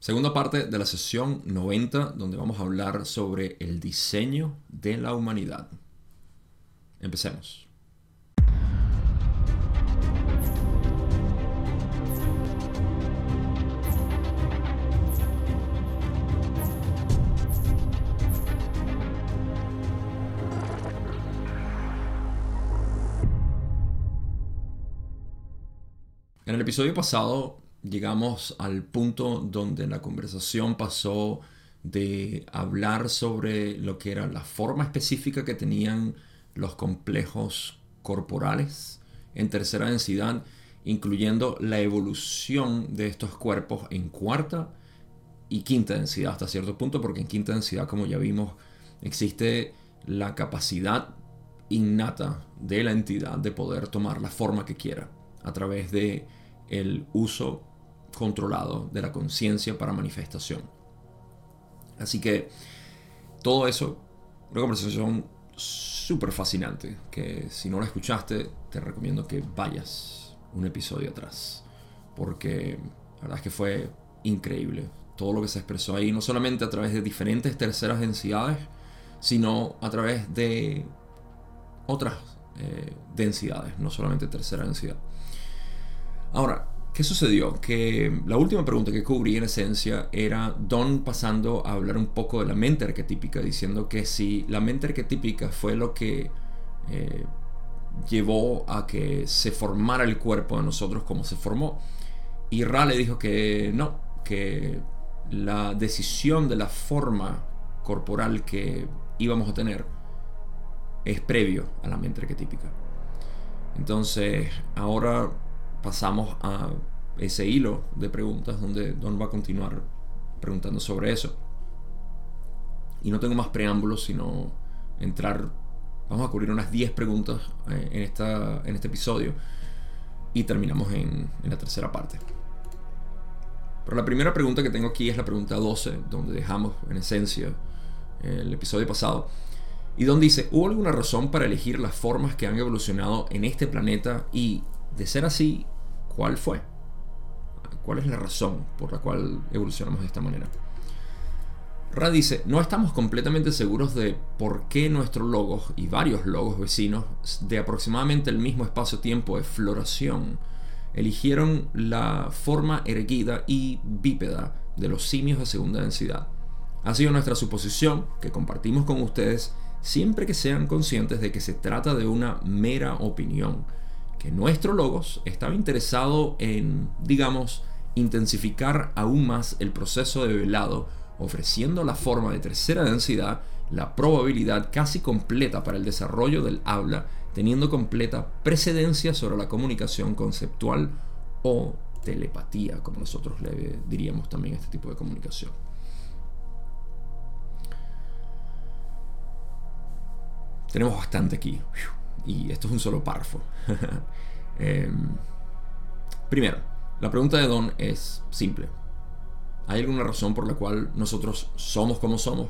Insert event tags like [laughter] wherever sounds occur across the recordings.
Segunda parte de la sesión 90, donde vamos a hablar sobre el diseño de la humanidad. Empecemos. En el episodio pasado llegamos al punto donde la conversación pasó de hablar sobre lo que era la forma específica que tenían los complejos corporales en tercera densidad, incluyendo la evolución de estos cuerpos en cuarta y quinta densidad hasta cierto punto, porque en quinta densidad, como ya vimos, existe la capacidad innata de la entidad de poder tomar la forma que quiera a través de el uso controlado de la conciencia para manifestación. Así que todo eso, una conversación súper fascinante, que si no la escuchaste, te recomiendo que vayas un episodio atrás, porque la verdad es que fue increíble todo lo que se expresó ahí, no solamente a través de diferentes terceras densidades, sino a través de otras eh, densidades, no solamente tercera densidad. Ahora, ¿qué sucedió? Que la última pregunta que cubrí en esencia era Don pasando a hablar un poco de la mente arquetípica, diciendo que si la mente arquetípica fue lo que eh, llevó a que se formara el cuerpo de nosotros como se formó, y Ra le dijo que no, que la decisión de la forma corporal que íbamos a tener es previo a la mente arquetípica. Entonces, ahora pasamos a ese hilo de preguntas donde Don va a continuar preguntando sobre eso. Y no tengo más preámbulos, sino entrar, vamos a cubrir unas 10 preguntas eh, en, esta, en este episodio y terminamos en, en la tercera parte. Pero la primera pregunta que tengo aquí es la pregunta 12, donde dejamos en esencia el episodio pasado. Y donde dice, ¿hubo alguna razón para elegir las formas que han evolucionado en este planeta y de ser así, ¿cuál fue? ¿Cuál es la razón por la cual evolucionamos de esta manera? Ra dice, no estamos completamente seguros de por qué nuestros logos y varios logos vecinos de aproximadamente el mismo espacio-tiempo de floración eligieron la forma erguida y bípeda de los simios de segunda densidad. Ha sido nuestra suposición que compartimos con ustedes siempre que sean conscientes de que se trata de una mera opinión que nuestro Logos estaba interesado en, digamos, intensificar aún más el proceso de velado, ofreciendo la forma de tercera densidad, la probabilidad casi completa para el desarrollo del habla, teniendo completa precedencia sobre la comunicación conceptual o telepatía, como nosotros le diríamos también a este tipo de comunicación. Tenemos bastante aquí y esto es un solo párrafo. [laughs] Em, primero, la pregunta de Don es simple. ¿Hay alguna razón por la cual nosotros somos como somos?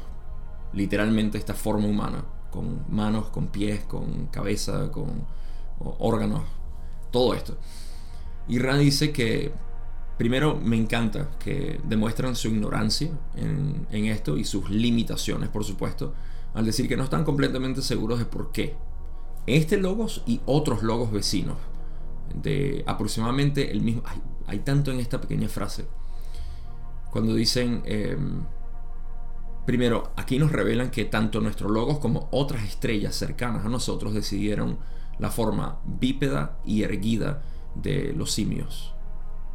Literalmente esta forma humana, con manos, con pies, con cabeza, con órganos, todo esto. Y Ra dice que primero me encanta que demuestran su ignorancia en, en, esto y sus limitaciones, por supuesto, al decir que no están completamente seguros de por qué este logos y otros logos vecinos de aproximadamente el mismo. Hay, tanto en esta pequeña frase. Cuando dicen. Em, primero, aquí nos revelan que tanto nuestros logos como otras estrellas cercanas a nosotros decidieron la forma bípeda y erguida de los simios,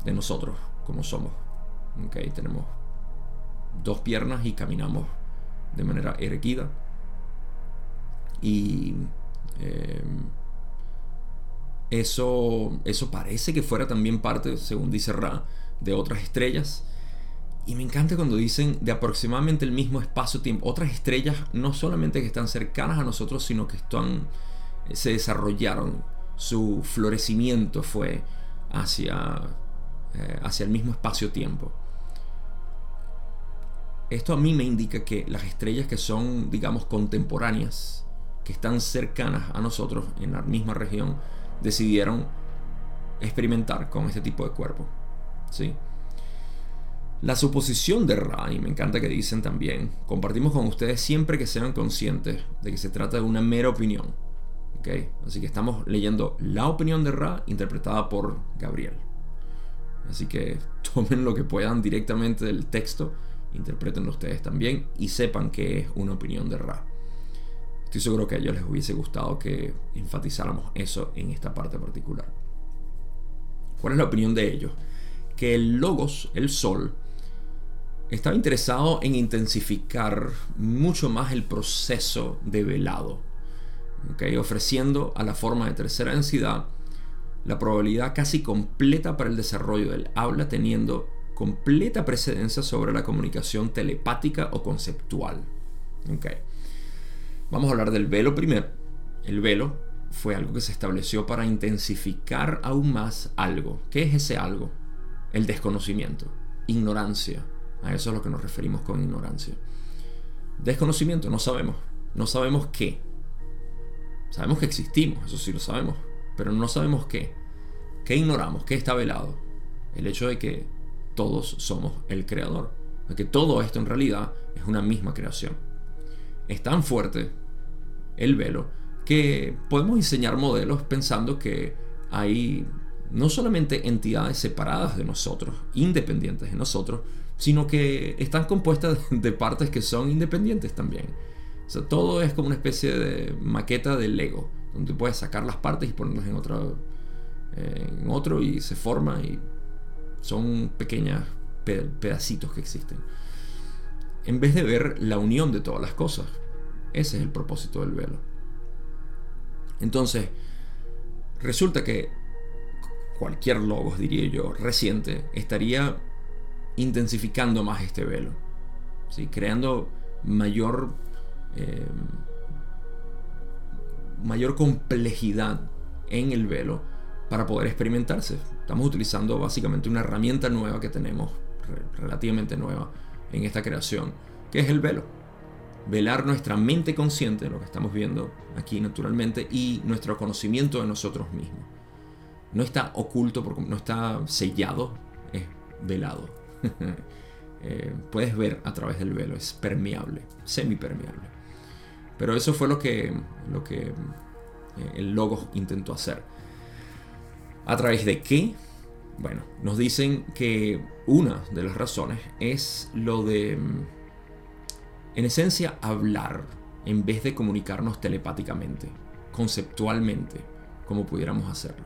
de nosotros, como somos. Okay, tenemos dos piernas y caminamos de manera erguida. Y Em, eso, eso parece que fuera también parte, según dice Ra, de otras estrellas. Y me encanta cuando dicen de aproximadamente el mismo espacio-tiempo. Otras estrellas no solamente que están cercanas a nosotros, sino que están, se desarrollaron. Su florecimiento fue hacia, eh, hacia el mismo espacio-tiempo. Esto a mí me indica que las estrellas que son, digamos, contemporáneas que están cercanas a nosotros en la misma región decidieron experimentar con este tipo de cuerpo. ¿sí? La suposición de Ra, y me encanta que dicen también, compartimos con ustedes siempre que sean conscientes de que se trata de una mera opinión. ¿Okay? Así que estamos leyendo la opinión de Ra interpretada por Gabriel. Así que [laughs] tomen lo que puedan directamente del texto, interpretenlo ustedes también y sepan que es una opinión de Ra. Estoy seguro que a ellos les hubiese gustado que enfatizáramos eso en esta parte particular. ¿Cuál es la opinión de ellos? Que el logos, el sol, estaba interesado en intensificar mucho más el proceso de velado, ofreciendo a la forma de tercera densidad la probabilidad casi completa para el desarrollo del habla, teniendo completa precedencia sobre la comunicación telepática o conceptual. Vamos a hablar del velo primero. El velo fue algo que se estableció para intensificar aún más algo. ¿Qué es ese algo? El desconocimiento, ignorancia, a eso es a lo que nos referimos con ignorancia. Desconocimiento, no sabemos. No sabemos qué. Sabemos que existimos, eso sí lo sabemos. Pero no sabemos qué. ¿Qué ignoramos? ¿Qué está velado? El hecho de que todos somos el creador. De que todo esto en realidad es una misma creación. Es tan fuerte el velo que podemos diseñar modelos pensando que hay no solamente entidades separadas de nosotros, independientes de nosotros, sino que están compuestas [laughs] de partes que son independientes también. Todo es como una especie de maqueta de Lego, donde puedes sacar las partes y ponerlas en, otro, eh, en otro y se forma y son pequeños pedacitos que existen. En vez de ver la unión de todas las cosas. Ese es el propósito del velo. Entonces, resulta que cualquier logos, diría yo, reciente, estaría intensificando más este velo, ¿sí? creando mayor, eh, mayor complejidad en el velo para poder experimentarse. Estamos utilizando básicamente una herramienta nueva que tenemos, relativamente nueva, en esta creación, que es el velo. Velar nuestra mente consciente, lo que estamos viendo aquí naturalmente, y nuestro conocimiento de nosotros mismos. No está oculto, no está sellado, es velado. [laughs] Eh, puedes ver a través del velo, es permeable, semipermeable. Pero eso fue lo que, lo que eh, el logo intentó hacer. ¿A través de qué? Bueno, nos dicen que una de las razones es lo de, mm, en esencia, hablar en vez de comunicarnos telepáticamente, conceptualmente, como pudiéramos hacerlo.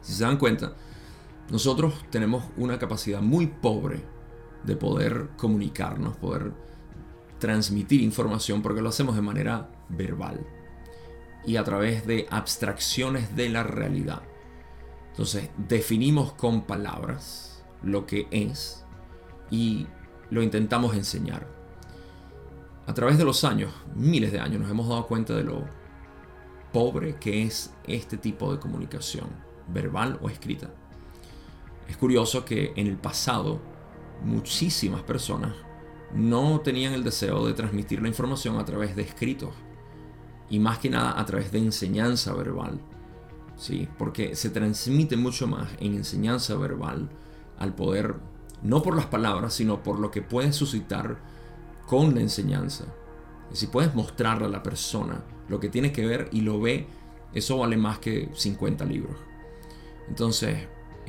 Si se dan cuenta, nosotros tenemos una capacidad muy pobre de poder comunicarnos, poder transmitir información, porque lo hacemos de manera verbal y a través de abstracciones de la realidad. Entonces, definimos con palabras lo que es y lo intentamos enseñar. A través de los años, miles de años, nos hemos dado cuenta de lo pobre que es este tipo de comunicación, verbal o escrita. Es curioso que en el pasado muchísimas personas no tenían el deseo de transmitir la información a través de escritos y más que nada a través de enseñanza verbal. ¿Sí? Porque se transmite mucho más en enseñanza verbal al poder, no por las palabras, sino por lo que puedes suscitar con la enseñanza. Si puedes mostrarle a la persona lo que tiene que ver y lo ve, eso vale más que 50 libros. Entonces,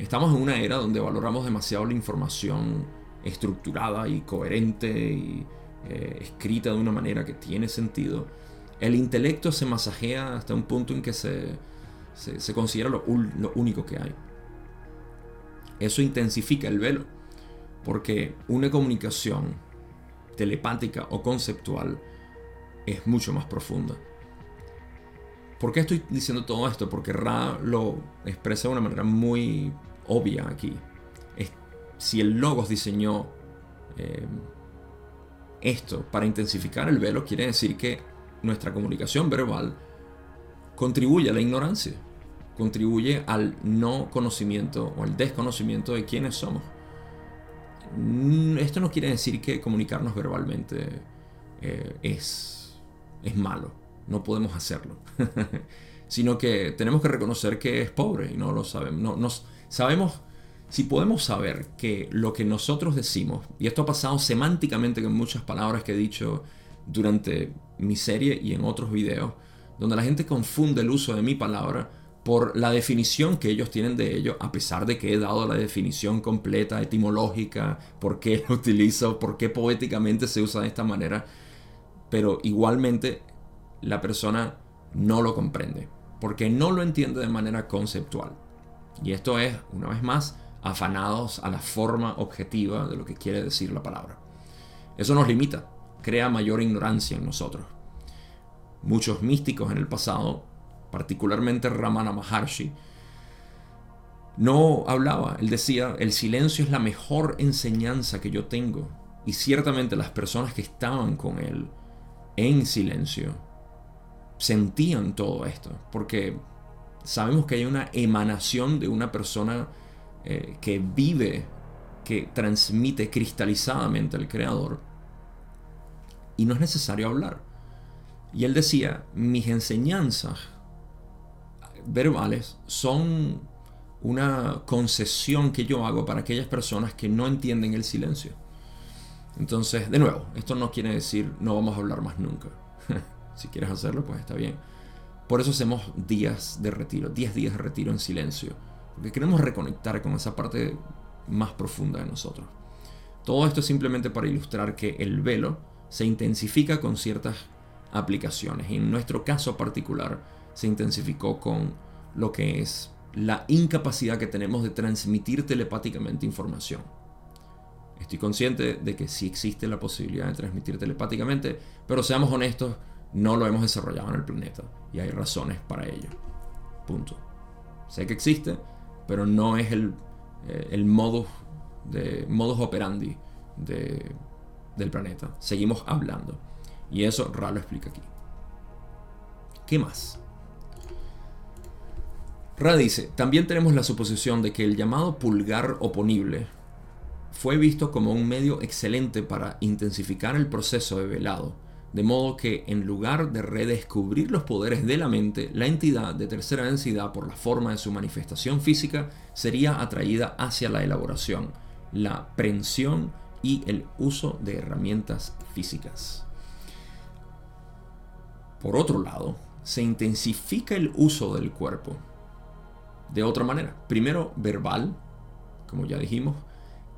Estamos en una era donde valoramos demasiado la información estructurada y coherente y eh, escrita de una manera que tiene sentido. El intelecto se masajea hasta un punto en que se, se, considera lo, único que hay. Eso intensifica el velo, porque una comunicación telepática o conceptual es mucho más profunda. ¿Por qué estoy diciendo todo esto? Porque Ra lo expresa de una manera muy obvia aquí. Si el Logos diseñó eh, esto para intensificar el velo, quiere decir que nuestra comunicación verbal contribuye a la ignorancia, contribuye al no conocimiento o al desconocimiento de quiénes somos. Mm, esto no quiere decir que comunicarnos verbalmente eh, es, es malo, no podemos hacerlo, [laughs] sino que tenemos que reconocer que es pobre y no lo sabemos. No, nos, Sabemos Si podemos saber que lo que nosotros decimos, y esto ha pasado semánticamente con muchas palabras que he dicho durante mi serie y en otros videos, donde la gente confunde el uso de mi palabra por la definición que ellos tienen de ello, a pesar de que he dado la definición completa, etimológica, por qué lo [laughs] utilizo, por qué poéticamente se usa de esta manera, pero igualmente la persona no lo comprende, porque no lo entiende de manera conceptual. Y esto es, una vez más, afanados a la forma objetiva de lo que quiere decir la palabra. Eso nos limita, crea mayor ignorancia en nosotros. Muchos místicos en el pasado, particularmente Ramana Maharshi, no hablaba, él decía, el silencio es la mejor enseñanza que yo tengo. Y ciertamente las personas que estaban con él en silencio sentían todo esto, porque sabemos que hay una emanación de una persona eh, que vive, que transmite cristalizadamente al Creador, y no es necesario hablar. Y él decía, mis enseñanzas verbales son una concesión que yo hago para aquellas personas que no entienden el silencio. Entonces, de nuevo, esto no quiere decir no vamos a hablar más nunca. [laughs] si quieres hacerlo, pues está bien. Por eso hacemos días de retiro, 10 días de retiro en silencio. Porque queremos reconectar con esa parte más profunda de nosotros. Todo esto es simplemente para ilustrar que el velo se intensifica con ciertas aplicaciones. Y en nuestro caso particular se intensificó con lo que es la incapacidad que tenemos de transmitir telepáticamente información. Estoy consciente de que sí existe la posibilidad de transmitir telepáticamente, pero seamos honestos, no lo hemos desarrollado en el planeta y hay razones para ello. Punto. Sé que existe, pero no es el, eh, el modus, de, modus operandi del planeta. Seguimos hablando. Y eso Ra lo explica aquí. ¿Qué más? Ra dice, también tenemos la suposición de que el llamado pulgar oponible fue visto como un medio excelente para intensificar el proceso de velado, de modo que en lugar de redescubrir los poderes de la mente, la entidad de tercera densidad por la forma de su manifestación física sería atraída hacia la elaboración, la prensión y el uso de herramientas físicas. Por otro lado, se intensifica el uso del cuerpo de otra manera. Primero, verbal, como ya dijimos,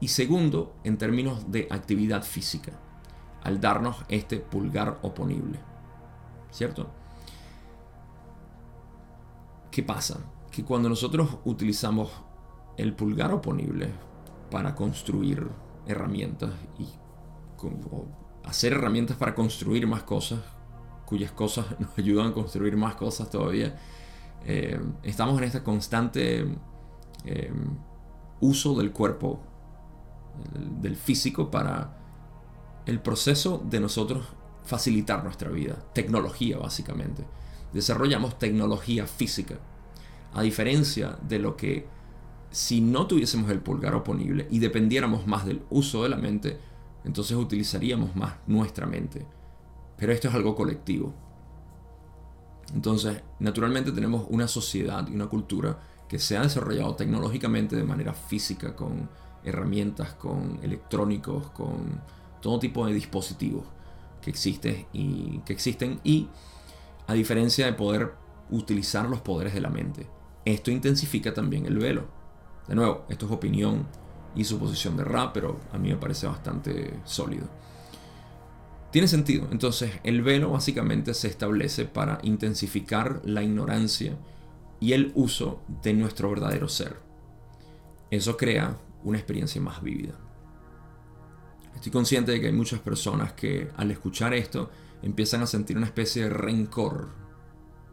y segundo, en términos de actividad física, al darnos este pulgar oponible. ¿Cierto? ¿Qué pasa? Que cuando nosotros utilizamos el pulgar oponible para construir herramientas y hacer herramientas para construir más cosas, cuyas cosas [laughs] nos ayudan a construir más cosas todavía, eh, estamos en este constante eh, uso del cuerpo, del físico, para el proceso de nosotros facilitar nuestra vida. Tecnología, básicamente. Desarrollamos tecnología física. A diferencia de lo que si no tuviésemos el pulgar oponible y dependiéramos más del uso de la mente, entonces utilizaríamos más nuestra mente. Pero esto es algo colectivo. Entonces, naturalmente tenemos una sociedad y una cultura que se ha desarrollado tecnológicamente de manera física, con herramientas, con electrónicos, con todo tipo de dispositivos que, existe y, que existen y a diferencia de poder utilizar los poderes de la mente. Esto intensifica también el velo. De nuevo, esto es opinión y suposición de rap, pero a mí me parece bastante sólido. Tiene sentido. Entonces, el velo básicamente se establece para intensificar la ignorancia y el uso de nuestro verdadero ser. Eso crea una experiencia más vívida. Estoy consciente de que hay muchas personas que al escuchar esto empiezan a sentir una especie de rencor.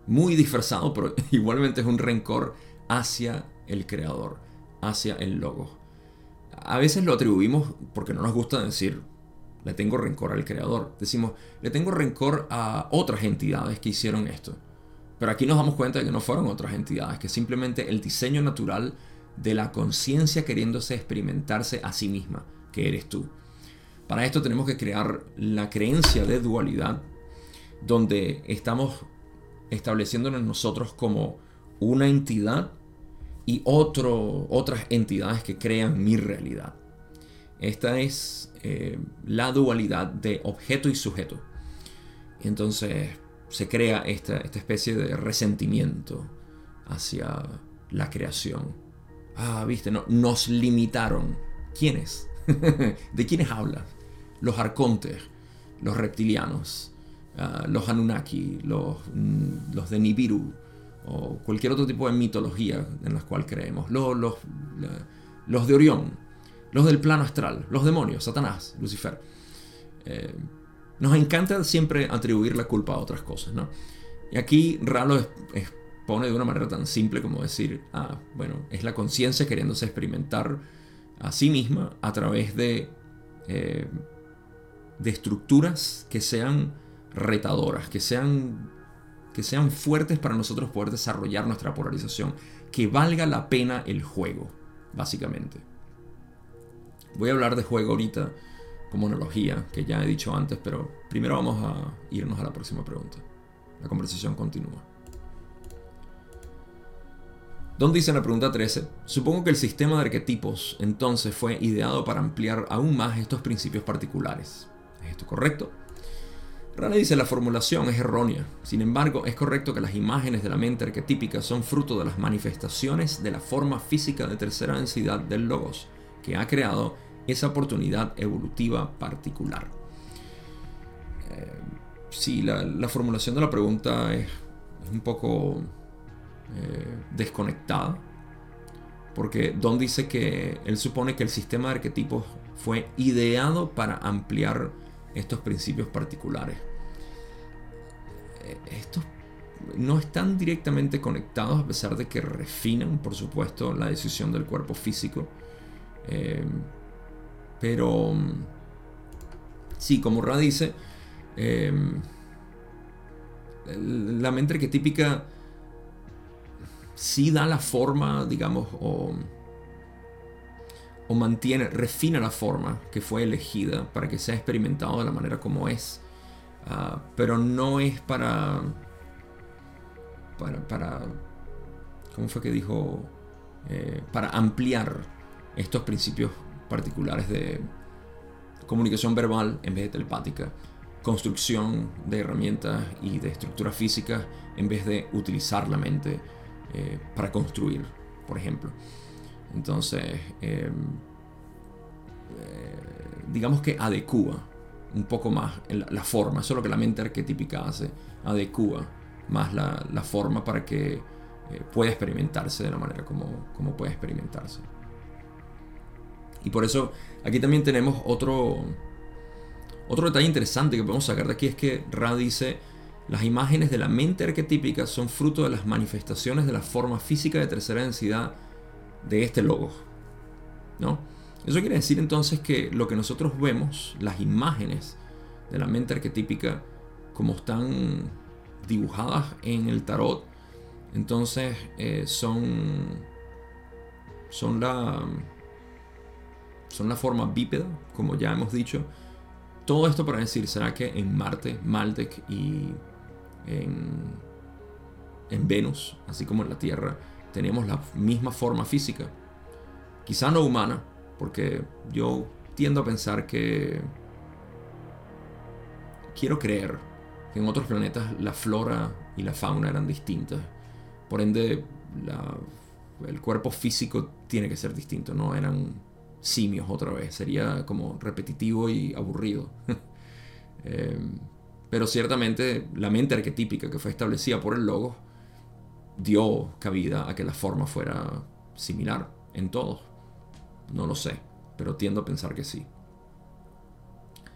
Muy disfrazado, pero [laughs] igualmente es un rencor hacia el creador, hacia el logo. A veces lo atribuimos porque no nos gusta decir le tengo rencor al creador. Decimos, le tengo rencor a otras entidades que hicieron esto. Pero aquí nos damos cuenta de que no fueron otras entidades, que simplemente el diseño natural de la conciencia queriéndose experimentarse a sí misma, que eres tú. Para esto tenemos que crear la creencia de dualidad, donde estamos estableciéndonos nosotros como una entidad y otro, otras entidades que crean mi realidad. Esta es eh, la dualidad de objeto y sujeto. entonces se crea esta, esta especie de resentimiento hacia la creación. Ah, viste, no, nos limitaron. ¿Quiénes? [laughs] ¿De quiénes hablas? Los arcontes, los reptilianos, ah, los Anunnaki, los, mm, los de Nibiru, o cualquier otro tipo de mitología en la cual creemos. Los, los, los de Orión, los del plano astral, los demonios, Satanás, Lucifer. Eh, nos encanta siempre atribuir la culpa a otras cosas, ¿no? Y aquí Ralo expone de una manera tan simple como decir, ah, bueno, es la conciencia queriéndose experimentar a sí misma a través de, eh, de estructuras que sean retadoras, que sean que sean fuertes para nosotros poder desarrollar nuestra polarización, que valga la pena el juego, básicamente. Voy a hablar de juego ahorita como analogía, que ya he dicho antes, pero primero vamos a irnos a la próxima pregunta. La conversación continúa. Don dice en la pregunta 13, supongo que el sistema de arquetipos entonces fue ideado para ampliar aún más estos principios particulares. ¿Es esto correcto? Rana dice la formulación es errónea. Sin embargo, es correcto que las imágenes de la mente arquetípica son fruto de las manifestaciones de la forma física de tercera densidad del logos, que ha creado esa oportunidad evolutiva particular. Eh, sí, la, formulación de la pregunta es, un poco eh, desconectada, porque Don dice que él supone que el sistema de arquetipos fue ideado para ampliar estos principios particulares. Eh, estos no están directamente conectados a pesar de que refinan, por supuesto, la decisión del cuerpo físico. Eh, pero, sí, como Ra dice, eh, la mente arquetípica sí da la forma, digamos, o o mantiene, refina la forma que fue elegida para que sea experimentado de la manera como es. Ah, pero no es para, para, para, ¿cómo fue que dijo? Eh, para ampliar estos principios particulares de comunicación verbal en vez de telepática, construcción de herramientas y de estructuras físicas en vez de utilizar la mente eh, para construir, por ejemplo. Entonces, em, eh, digamos que adecua un poco más la, forma, eso es lo que la mente arquetípica hace, adecua más la, forma para que eh, pueda experimentarse de la manera como, como puede experimentarse. Y por eso aquí también tenemos otro, otro detalle interesante que podemos sacar de aquí, es que Ra dice, las imágenes de la mente arquetípica son fruto de las manifestaciones de la forma física de tercera densidad de este logo. ¿no? Eso quiere decir entonces que lo que nosotros vemos, las imágenes de la mente arquetípica, como están dibujadas en el tarot, entonces eh, son, son, la, son la forma bípeda, como ya hemos dicho. Todo esto para decir, ¿será que en Marte, Maldek y en, en Venus, así como en la Tierra, tenemos la misma forma física. Quizá no humana, porque yo tiendo a pensar que quiero creer que en otros planetas la flora y la fauna eran distintas. Por ende, el cuerpo físico tiene que ser distinto, no eran simios otra vez, sería como repetitivo y aburrido. [laughs] Eh, pero ciertamente la mente arquetípica que fue establecida por el logo dio cabida a que la forma fuera similar en todos. No lo sé, pero tiendo a pensar que sí.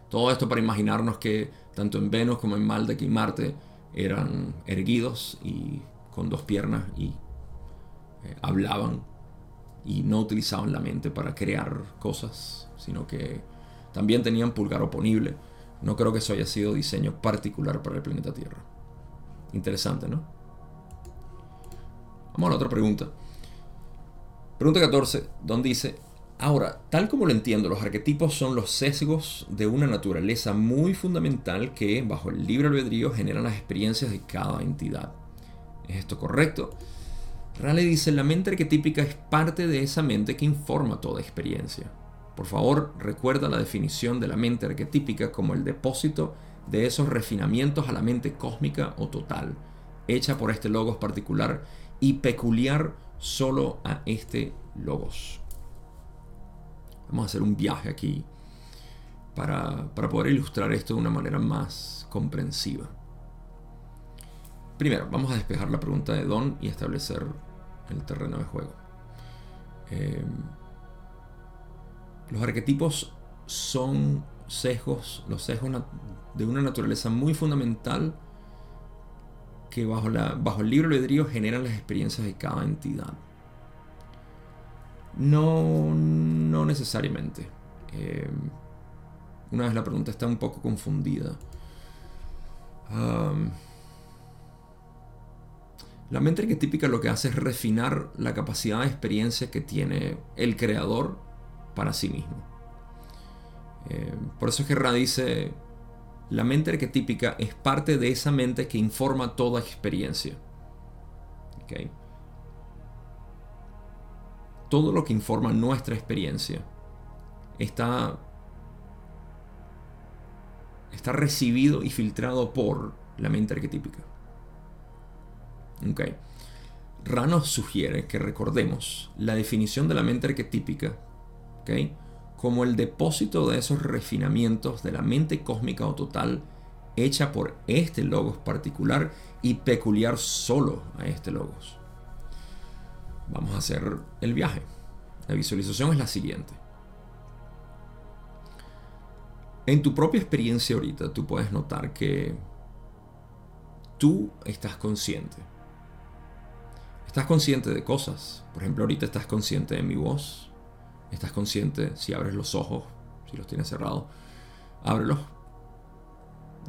Todo esto para imaginarnos que tanto en Venus como en Maldek y Marte eran erguidos y con dos piernas y eh, hablaban y no utilizaban la mente para crear cosas, sino que también tenían pulgar oponible. No creo que eso haya sido diseño particular para el planeta Tierra. Interesante, ¿no? Vamos a la otra pregunta. Pregunta 14, donde dice, ahora, tal como lo entiendo, los arquetipos son los sesgos de una naturaleza muy fundamental que, bajo el libre albedrío, generan las experiencias de cada entidad. ¿Es esto correcto? Raleigh dice, la mente arquetípica es parte de esa mente que informa toda experiencia. Por favor, recuerda la definición de la mente arquetípica como el depósito de esos refinamientos a la mente cósmica o total, hecha por este logos particular y peculiar solo a este logos. Vamos a hacer un viaje aquí para, para poder ilustrar esto de una manera más comprensiva. Primero, vamos a despejar la pregunta de Don y establecer el terreno de juego. Eh, los arquetipos son sesgos, los sesgos de una naturaleza muy fundamental que bajo, la, bajo el libro albedrío generan las experiencias de cada entidad. No, no necesariamente. Eh, una vez la pregunta está un poco confundida. La mente arquetípica lo que hace es refinar la capacidad de experiencia que tiene el creador para sí mismo. Eh, por eso es que dice, la mente arquetípica es parte de esa mente que informa toda experiencia. Todo lo que informa nuestra experiencia está, está recibido y filtrado por la mente arquetípica. Okay. Ra nos sugiere que recordemos la definición de la mente arquetípica como el depósito de esos refinamientos de la mente cósmica o total hecha por este logos particular y peculiar solo a este logos. Vamos a hacer el viaje. La visualización es la siguiente. En tu propia experiencia ahorita tú puedes notar que tú estás consciente. Estás consciente de cosas. Por ejemplo, ahorita estás consciente de mi voz, estás consciente, si abres los ojos, si los tienes cerrados, ábrelos,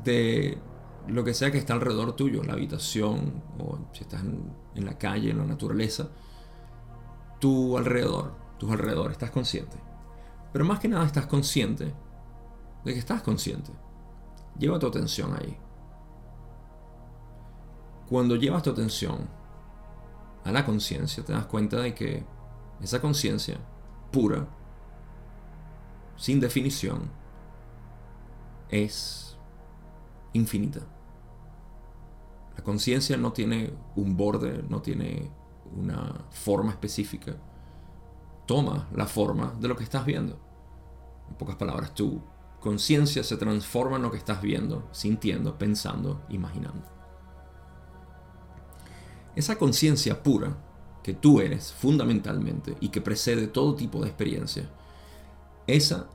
de lo que sea que está alrededor tuyo, la habitación, o si estás en, la calle, en la naturaleza, tu alrededor, tus alrededores, estás consciente. Pero más que nada estás consciente de que estás consciente. Lleva tu atención ahí. Cuando llevas tu atención a la conciencia, te das cuenta de que esa conciencia pura, sin definición, es infinita. La conciencia no tiene un borde, no tiene una forma específica. Toma la forma de lo que estás viendo. En pocas palabras, tu conciencia se transforma en lo que estás viendo, sintiendo, pensando, imaginando. Esa conciencia pura que tú eres fundamentalmente y que precede todo tipo de experiencia, esa,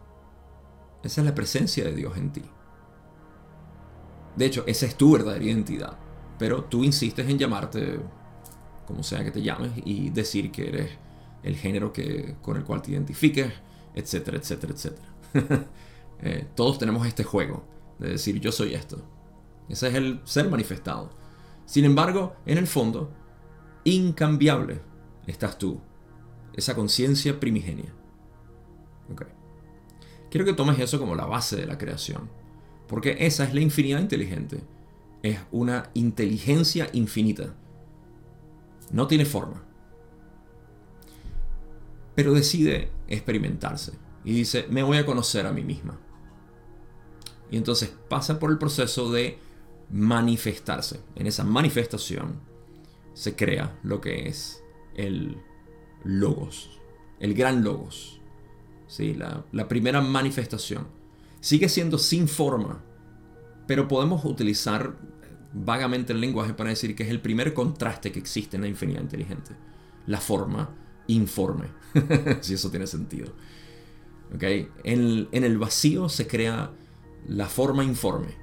esa es la presencia de Dios en ti. De hecho, esa es tu verdadera identidad. Pero tú insistes en llamarte como sea que te llames y decir que eres el género que, con el cual te identifiques, etcétera, etcétera, etcétera. [laughs] Eh, todos tenemos este juego de decir yo soy esto. Ese es el ser manifestado. Sin embargo, en el fondo, incambiable estás tú, esa conciencia primigenia. Quiero que tomes eso como la base de la creación, porque esa es la infinidad inteligente. Es una inteligencia infinita. No tiene forma. Pero decide experimentarse y dice, me voy a conocer a mí misma. Y entonces pasa por el proceso de manifestarse. En esa manifestación se crea lo que es el logos, el gran logos, ¿sí? la, primera manifestación. Sigue siendo sin forma, pero podemos utilizar vagamente el lenguaje para decir que es el primer contraste que existe en la infinidad inteligente. La forma informe, [laughs] si eso tiene sentido. ¿Okay? En, en, el vacío se crea la forma informe.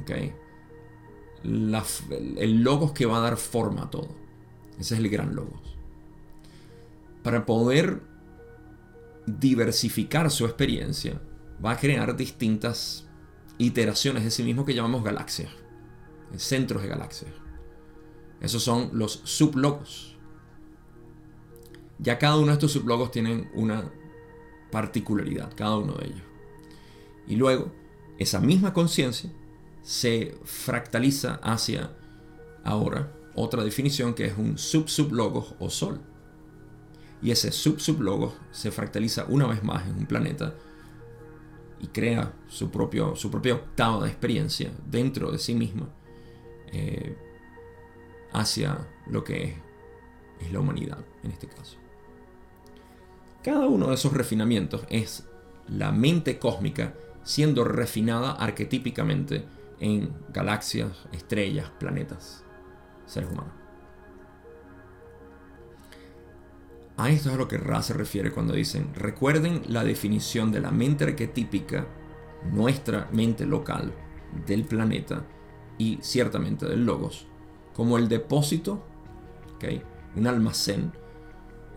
¿okay? El logos que va a dar forma a todo. Ese es el gran logos. Para poder diversificar su experiencia, va a crear distintas iteraciones de sí mismo que llamamos galaxias, centros de galaxias. Esos son los sublogos. Ya cada uno de estos sublogos tienen una particularidad, cada uno de ellos. Y luego, esa misma conciencia se fractaliza hacia ahora otra definición que es un sub-sublogos o sol. Y ese sub-sublogos se fractaliza una vez más en un planeta y crea su, propio, su propia octava de experiencia dentro de sí misma eh, hacia lo que es, es la humanidad en este caso. Cada uno de esos refinamientos es la mente cósmica siendo refinada arquetípicamente en galaxias, estrellas, planetas, seres humanos. A esto es a lo que Ra se refiere cuando dicen, recuerden la definición de la mente arquetípica, nuestra mente local del planeta y ciertamente del logos, como el depósito, un almacén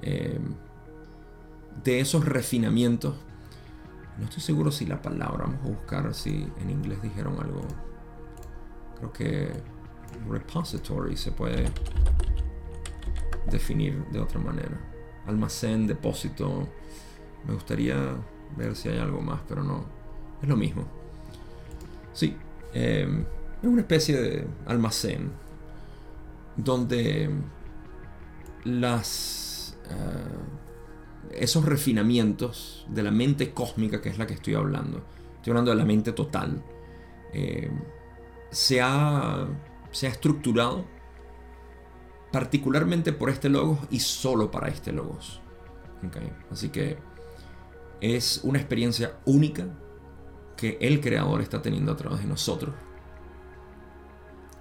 eh, de esos refinamientos. No estoy seguro si la palabra, vamos a buscar si en inglés dijeron algo. Creo que repository se puede definir de otra manera. Almacén, depósito. Me gustaría ver si hay algo más, pero no. Es lo mismo. Sí, em, es una especie de almacén donde las... Eh, esos refinamientos de la mente cósmica, que es la que estoy hablando, estoy hablando de la mente total, eh, se, ha, se ha estructurado particularmente por este logos y solo para este logos. Así que es una experiencia única que el creador está teniendo a través de nosotros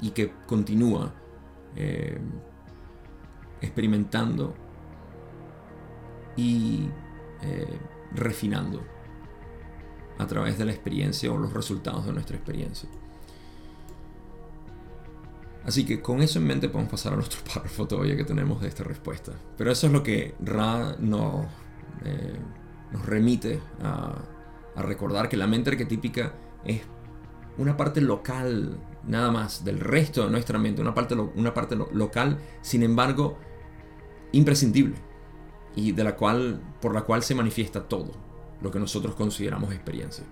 y que continúa eh, experimentando y eh, refinando a través de la experiencia o los resultados de nuestra experiencia. Así que con eso en mente podemos pasar a nuestro [laughs] párrafo todavía que tenemos de esta respuesta. Pero eso es lo que Ra nos, eh, nos remite a, recordar que la mente arquetípica es una parte local nada más del resto de nuestra mente, una parte, una parte local, sin embargo, imprescindible y de la cual, por la cual se manifiesta todo lo que nosotros consideramos experiencia.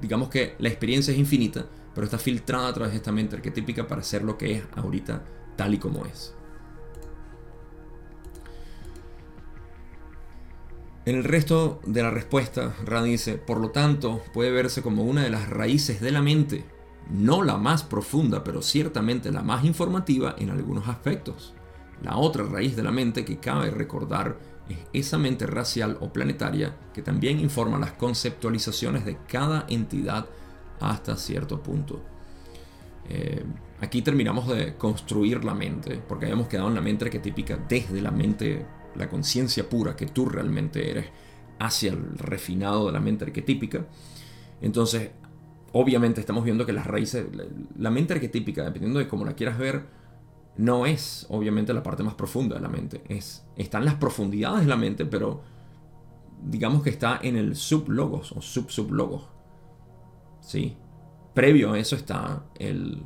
Digamos que la experiencia es infinita, pero está filtrada a través de esta mente arquetípica para ser lo que es ahorita tal y como es. En el resto de la respuesta, Ra dice, por lo tanto, puede verse como una de las raíces de la mente, no la más profunda, pero ciertamente la más informativa en algunos aspectos. La otra raíz de la mente que cabe recordar es esa mente racial o planetaria que también informa las conceptualizaciones de cada entidad hasta cierto punto. Eh, aquí terminamos de construir la mente, porque habíamos quedado en la mente arquetípica desde la mente, la conciencia pura que tú realmente eres, hacia el refinado de la mente arquetípica. Entonces, obviamente estamos viendo que las raíces, la mente arquetípica, dependiendo de cómo la quieras ver, no es obviamente la parte más profunda de la mente. Es, está en las profundidades de la mente, pero digamos que está en el sublogos o sub-sublogos. ¿Sí? Previo a eso está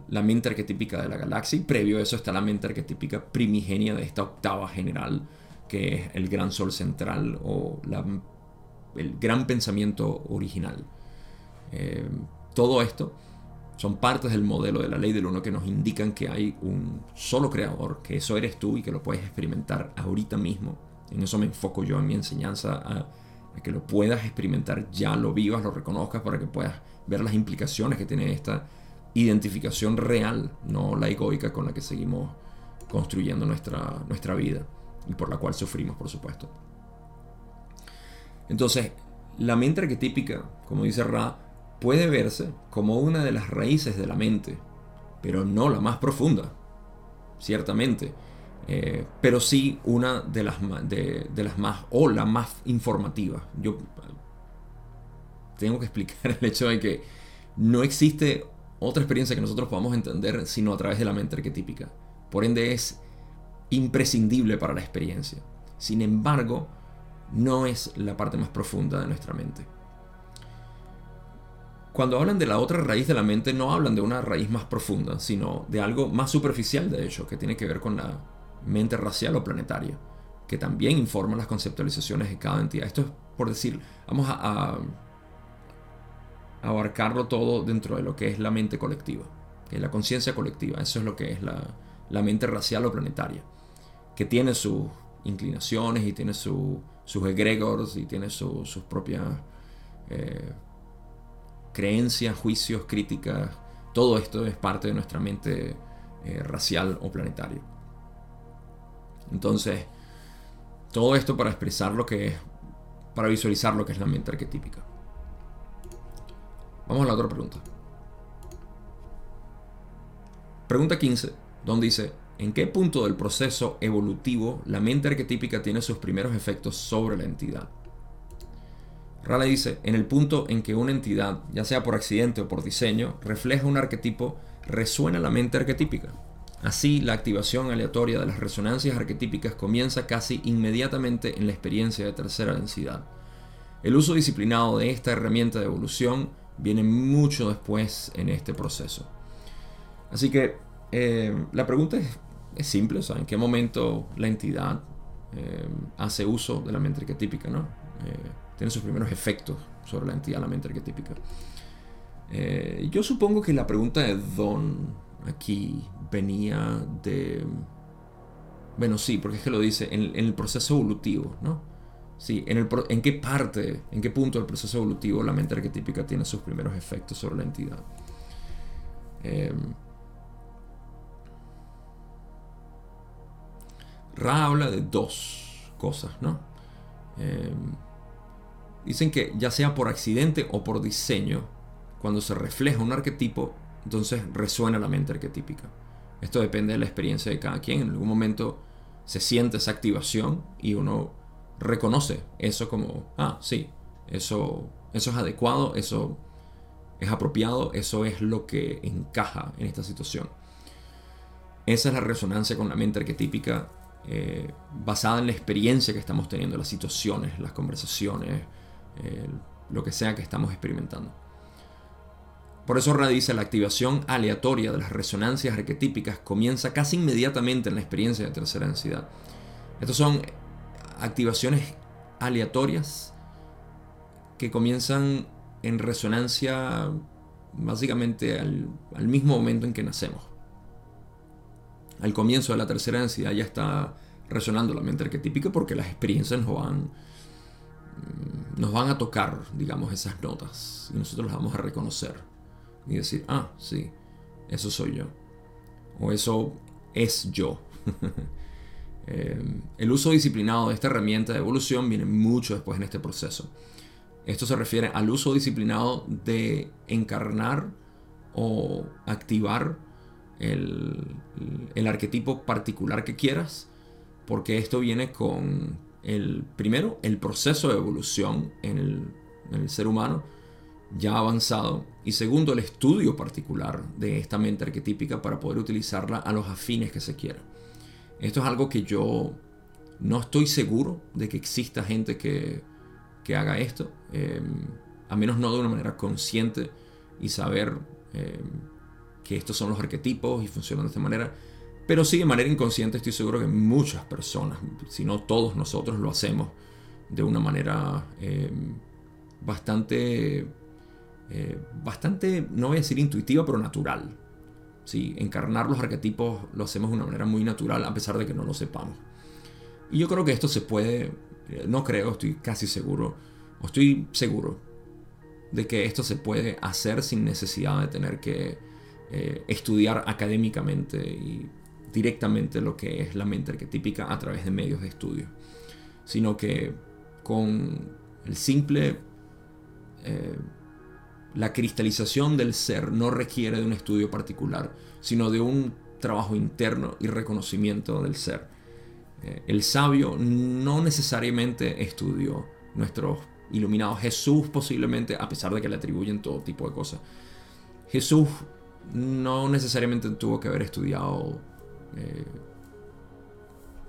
la mente arquetípica de la galaxia y previo a eso está la mente arquetípica primigenia de esta octava general, que es el gran sol central o el gran pensamiento original. Eh, todo esto son partes del modelo de la ley del uno que nos indican que hay un solo creador, que eso eres tú y que lo puedes experimentar ahorita mismo. En eso me enfoco yo en mi enseñanza, que lo puedas experimentar, ya lo vivas, lo reconozcas para que puedas ver las implicaciones que tiene esta identificación real, no la egoica con la que seguimos construyendo nuestra, nuestra vida y por la cual sufrimos, por supuesto. Entonces, la mente arquetípica, como dice Ra, puede verse como una de las raíces de la mente, pero no la más profunda, ciertamente, eh, pero sí una de las, de, las más, o la más informativa. Yo tengo que explicar el hecho de que no existe otra experiencia que nosotros podamos entender sino a través de la mente arquetípica. Por ende es imprescindible para la experiencia. Sin embargo, no es la parte más profunda de nuestra mente. Cuando hablan de la otra raíz de la mente, no hablan de una raíz más profunda, sino de algo más superficial, de hecho, que tiene que ver con la mente racial o planetaria, que también informa las conceptualizaciones de cada entidad. Esto es por decir, vamos a, abarcarlo todo dentro de lo que es la mente colectiva, que es la conciencia colectiva. Eso es lo que es la, mente racial o planetaria, que tiene sus inclinaciones y tiene sus egregores y tiene sus propias eh, creencias, juicios, críticas. Todo esto es parte de nuestra mente eh, racial o planetaria. Entonces, todo esto para expresar lo que es, para visualizar lo que es la mente arquetípica. Vamos a la otra pregunta. Pregunta 15, donde dice, ¿en qué punto del proceso evolutivo la mente arquetípica tiene sus primeros efectos sobre la entidad? Raleigh dice, en el punto en que una entidad, ya sea por accidente o por diseño, refleja un arquetipo, resuena la mente arquetípica. Así, la activación aleatoria de las resonancias arquetípicas comienza casi inmediatamente en la experiencia de tercera densidad. El uso disciplinado de esta herramienta de evolución viene mucho después en este proceso. Así que eh, la pregunta es, simple, ¿en qué momento la entidad eh, hace uso de la mente arquetípica? ¿no? Eh, tiene sus primeros efectos sobre la entidad, la mente arquetípica. yo supongo que la pregunta de Don aquí venía de... Bueno, sí, porque es que lo dice en, el proceso evolutivo, ¿no? Sí, en, el, en qué parte, en qué punto del proceso evolutivo la mente arquetípica tiene sus primeros efectos sobre la entidad. Eh, Ra habla de dos cosas, ¿no? Eh, dicen que ya sea por accidente o por diseño, cuando se refleja un arquetipo, entonces resuena la mente arquetípica. Esto depende de la experiencia de cada quien. En algún momento se siente esa activación y uno reconoce eso como, ah, sí, eso, eso es adecuado, eso es apropiado, eso es lo que encaja en esta situación. Esa es la resonancia con la mente arquetípica eh, basada en la experiencia que estamos teniendo, las situaciones, las conversaciones, lo que sea que estamos experimentando. Por eso radice la activación aleatoria de las resonancias arquetípicas comienza casi inmediatamente en la experiencia de tercera densidad. Estas son activaciones aleatorias que comienzan en resonancia básicamente al, mismo momento en que nacemos. Al comienzo de la tercera densidad ya está resonando la mente arquetípica porque las experiencias nos van, nos van a tocar, digamos, esas notas y nosotros las vamos a reconocer y decir, ah, sí, eso soy yo. O eso es yo. [laughs] Em, el uso disciplinado de esta herramienta de evolución viene mucho después en este proceso. Esto se refiere al uso disciplinado de encarnar o activar el, el, arquetipo particular que quieras, porque esto viene con el primero, el proceso de evolución en el, en el ser humano, ya avanzado y segundo el estudio particular de esta mente arquetípica para poder utilizarla a los afines que se quiera. Esto es algo que yo no estoy seguro de que exista gente que, haga esto, em, a menos no de una manera consciente y saber em, que estos son los arquetipos y funcionan de esta manera. Pero sí, de manera inconsciente estoy seguro que muchas personas, si no todos nosotros, lo hacemos de una manera em, bastante eh, bastante, no voy a decir intuitiva, pero natural. ¿sí? Encarnar los arquetipos lo hacemos de una manera muy natural a pesar de que no lo sepamos. Y yo creo que esto se puede, eh, no creo, estoy casi seguro, o estoy seguro de que esto se puede hacer sin necesidad de tener que eh, estudiar académicamente y directamente lo que es la mente arquetípica a través de medios de estudio, sino que con el simple la cristalización del ser no requiere de un estudio particular, sino de un trabajo interno y reconocimiento del ser. Eh, el sabio no necesariamente estudió nuestros iluminados. Jesús posiblemente, a pesar de que le atribuyen todo tipo de cosas, Jesús no necesariamente tuvo que haber estudiado eh,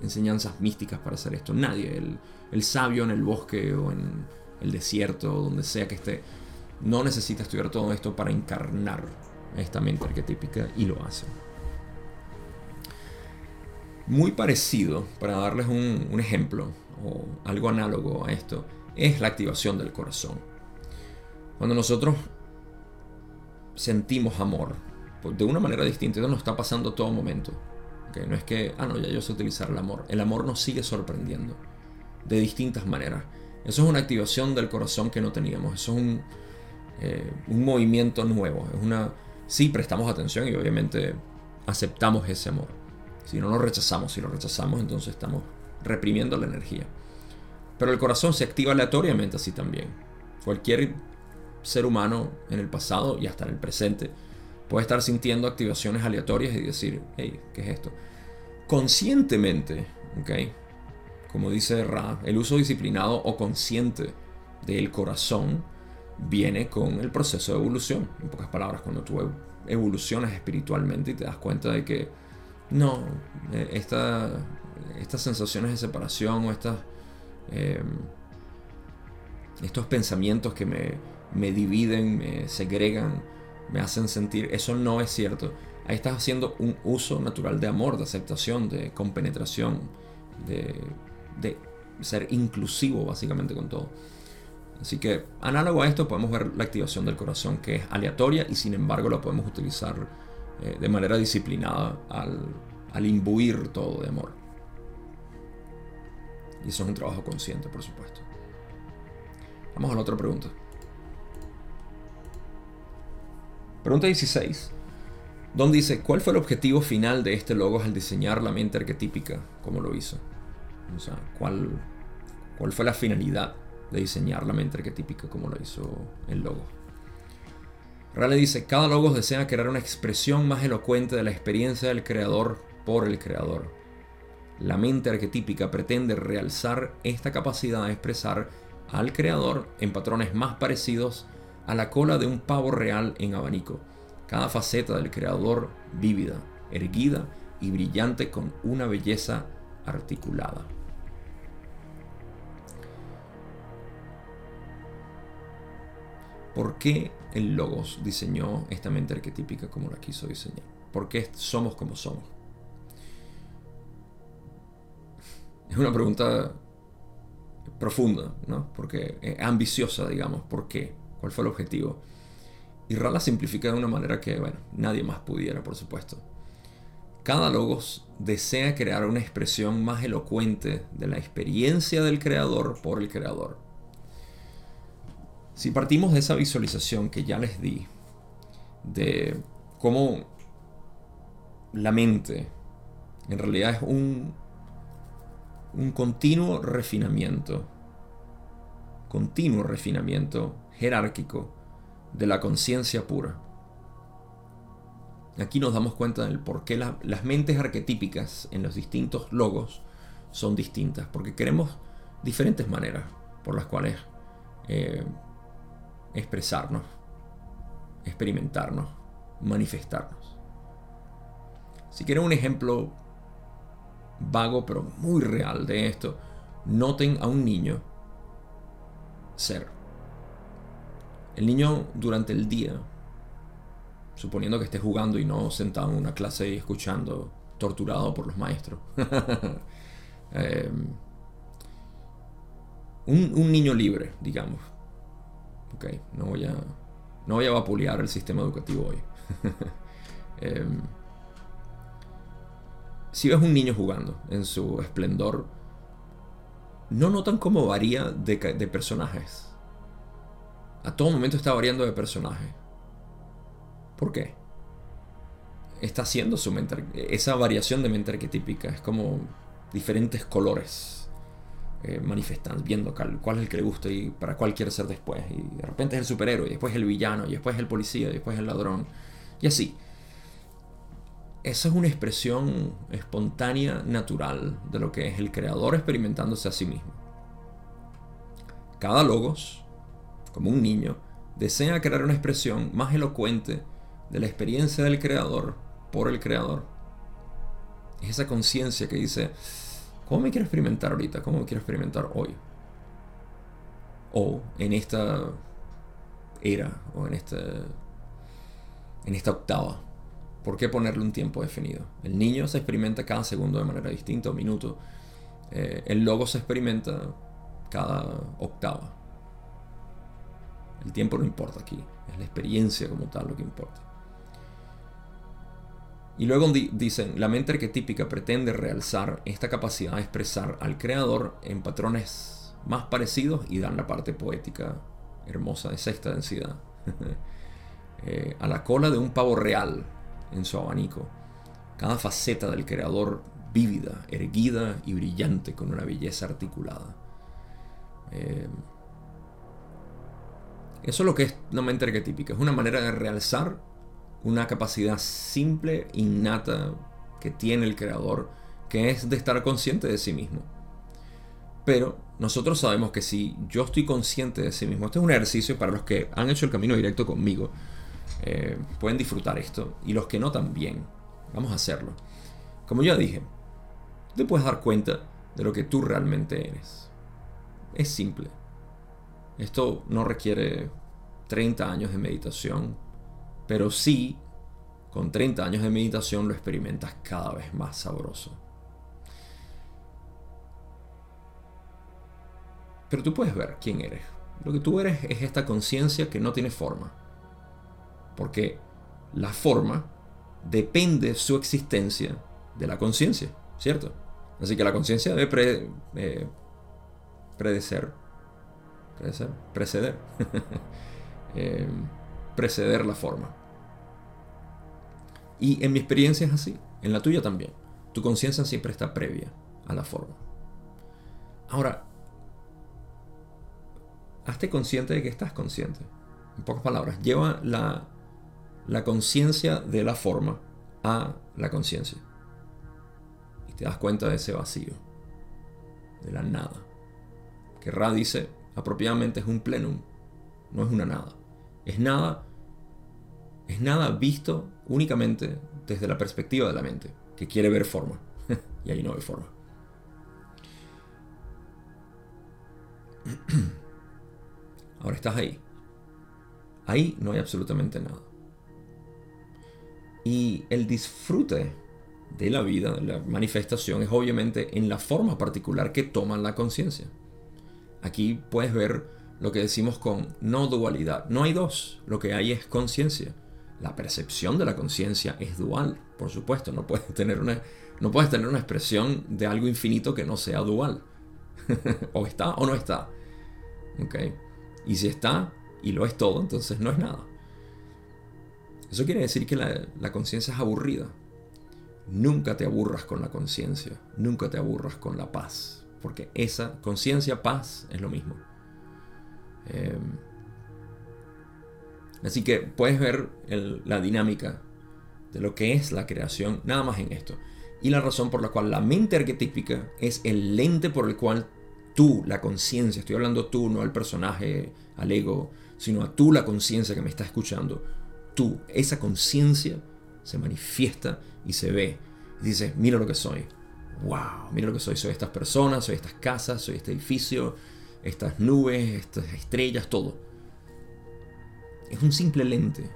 enseñanzas místicas para hacer esto. Nadie. El, el sabio en el bosque o en el desierto, donde sea que esté, no necesita estudiar todo esto para encarnar esta mente arquetípica y lo hace. Muy parecido, para darles un, ejemplo o algo análogo a esto, es la activación del corazón. Cuando nosotros sentimos amor, pues de una manera distinta, eso nos está pasando todo momento. No es que, ah, no, ya yo sé utilizar el amor. El amor nos sigue sorprendiendo de distintas maneras. Eso es una activación del corazón que no teníamos. Eso es un, eh, un movimiento nuevo. Es una, sí prestamos atención y obviamente aceptamos ese amor. Si no lo rechazamos, si lo rechazamos, entonces estamos reprimiendo la energía. Pero el corazón se activa aleatoriamente así también. Cualquier ser humano en el pasado y hasta en el presente puede estar sintiendo activaciones aleatorias y decir, hey, ¿qué es esto? Conscientemente, ¿ok? Como dice Ra, el uso disciplinado o consciente del corazón viene con el proceso de evolución. En pocas palabras, cuando tú evolucionas espiritualmente y te das cuenta de que no, eh, esta, estas sensaciones de separación o estas, em, estos pensamientos que me, me dividen, me segregan, me hacen sentir, eso no es cierto. Ahí estás haciendo un uso natural de amor, de aceptación, de compenetración, de, de ser inclusivo básicamente con todo. Así que análogo a esto podemos ver la activación del corazón que es aleatoria y sin embargo la podemos utilizar eh, de manera disciplinada al, al imbuir todo de amor. Y eso es un trabajo consciente, por supuesto. Vamos a la otra pregunta. Pregunta 16. Donde dice, ¿cuál fue el objetivo final de este logo al diseñar la mente arquetípica como lo hizo? O sea, ¿cuál, cuál fue la finalidad de diseñar la mente arquetípica como lo hizo el logo? Rale dice, cada logo desea crear una expresión más elocuente de la experiencia del creador por el creador. La mente arquetípica pretende realzar esta capacidad de expresar al creador en patrones más parecidos a la cola de un pavo real en abanico, cada faceta del creador vívida, erguida y brillante con una belleza articulada. ¿Por qué el Logos diseñó esta mente arquetípica como la quiso diseñar? ¿Por qué somos como somos? Es una pregunta profunda, ¿no? Porque es ambiciosa, digamos. ¿Por qué? ¿Cuál fue el objetivo? Y Ra la simplifica de una manera que, bueno, nadie más pudiera, por supuesto. Cada logos desea crear una expresión más elocuente de la experiencia del creador por el creador. Si partimos de esa visualización que ya les di, de cómo la mente en realidad es un, un continuo refinamiento, continuo refinamiento jerárquico de la conciencia pura. Aquí nos damos cuenta del por qué las mentes arquetípicas en los distintos logos son distintas, porque queremos diferentes maneras por las cuales eh, expresarnos, experimentarnos, manifestarnos. Si quieren un ejemplo vago pero muy real de esto, noten a un niño ser el niño durante el día, suponiendo que esté jugando y no sentado en una clase y escuchando, torturado por los maestros. [laughs] Em, un, niño libre, digamos. Ok, no voy a, no voy a vapulear el sistema educativo hoy. [laughs] Em, si ves un niño jugando en su esplendor, no notan cómo varía de, de personajes a todo momento está variando de personaje. ¿Por qué? Está haciendo su mente, esa variación de mente arquetípica. Es como diferentes colores eh, manifestando, viendo cuál, es el que le gusta y para cuál quiere ser después. Y de repente es el superhéroe, y después el villano, y después el policía, y después el ladrón. Y así. Esa es una expresión espontánea, natural, de lo que es el creador experimentándose a sí mismo. Cada logos como un niño, desea crear una expresión más elocuente de la experiencia del creador por el creador. Es esa conciencia que dice, ¿cómo me quiero experimentar ahorita? ¿Cómo me quiero experimentar hoy? O en esta era, o en esta, en esta octava. ¿Por qué ponerle un tiempo definido? El niño se experimenta cada segundo de manera distinta, o minuto. Eh, el logo se experimenta cada octava. El tiempo no importa aquí, es la experiencia como tal lo que importa. Y luego dicen, la mente arquetípica pretende realzar esta capacidad de expresar al creador en patrones más parecidos y dan la parte poética hermosa de sexta densidad. [laughs] Eh, a la cola de un pavo real en su abanico. Cada faceta del creador vívida, erguida y brillante con una belleza articulada. Eh, eso es lo que es la mente arquetípica. Es una manera de realzar una capacidad simple, innata, que tiene el creador, que es de estar consciente de sí mismo. Pero nosotros sabemos que si yo estoy consciente de sí mismo, este es un ejercicio para los que han hecho el camino directo conmigo, eh, pueden disfrutar esto, y los que no también, vamos a hacerlo. Como ya dije, te puedes dar cuenta de lo que tú realmente eres. Es simple. Esto no requiere 30 años de meditación, pero sí, con 30 años de meditación lo experimentas cada vez más sabroso. Pero tú puedes ver quién eres. Lo que tú eres es esta conciencia que no tiene forma. Porque la forma depende su existencia de la conciencia, ¿cierto? Así que la conciencia debe eh, predecer, predecer, preceder, [laughs] eh, preceder la forma. Y en mi experiencia es así, en la tuya también. Tu conciencia siempre está previa a la forma. Ahora, hazte consciente de que estás consciente. En pocas palabras, lleva la, la conciencia de la forma a la conciencia. Y te das cuenta de ese vacío, de la nada. Que Ra dice apropiadamente es un plenum, no es una nada. Es nada, es nada visto únicamente desde la perspectiva de la mente, que quiere ver forma. [laughs] y ahí no hay forma. [clears throat] Ahora estás ahí. Ahí no hay absolutamente nada. Y el disfrute de la vida, de la manifestación, es obviamente en la forma particular que toma la conciencia. Aquí puedes ver lo que decimos con no dualidad. No hay dos, lo que hay es conciencia. La percepción de la conciencia es dual, por supuesto. No puedes, tener una, no puedes tener una expresión de algo infinito que no sea dual. [laughs] o está o no está. ¿Okay? Y si está y lo es todo, entonces no es nada. Eso quiere decir que la, conciencia es aburrida. Nunca te aburras con la conciencia, nunca te aburras con la paz, porque esa conciencia, paz, es lo mismo. Em, así que puedes ver la dinámica de lo que es la creación nada más en esto. Y la razón por la cual la mente arquetípica es el lente por el cual tú, la conciencia, estoy hablando tú, no al personaje, al ego, sino a tú, la conciencia que me está escuchando, tú, esa conciencia se manifiesta y se ve. Y dices, mira lo que soy. Wow, mira lo que soy. Soy estas personas, soy estas casas, soy este edificio, estas nubes, estas estrellas, todo. Es un simple lente.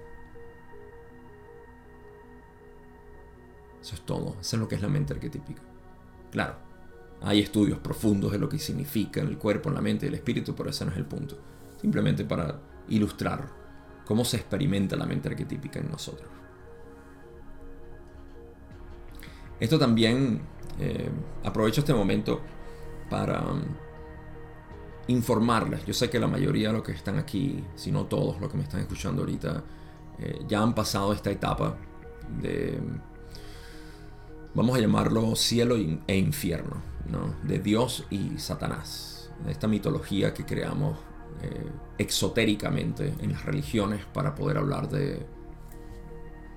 Eso es todo. Eso es lo que es la mente arquetípica. Claro, hay estudios profundos de lo que significa el cuerpo, la mente y el espíritu, pero ese no es el punto. Simplemente para ilustrar cómo se experimenta la mente arquetípica en nosotros. Esto también, eh, aprovecho este momento para um, informarles. Yo sé que la mayoría de los que están aquí, si no todos los que me están escuchando ahorita, eh, ya han pasado esta etapa de, vamos a llamarlo cielo e infierno, de Dios y Satanás, esta mitología que creamos eh, exotéricamente en las religiones para poder hablar de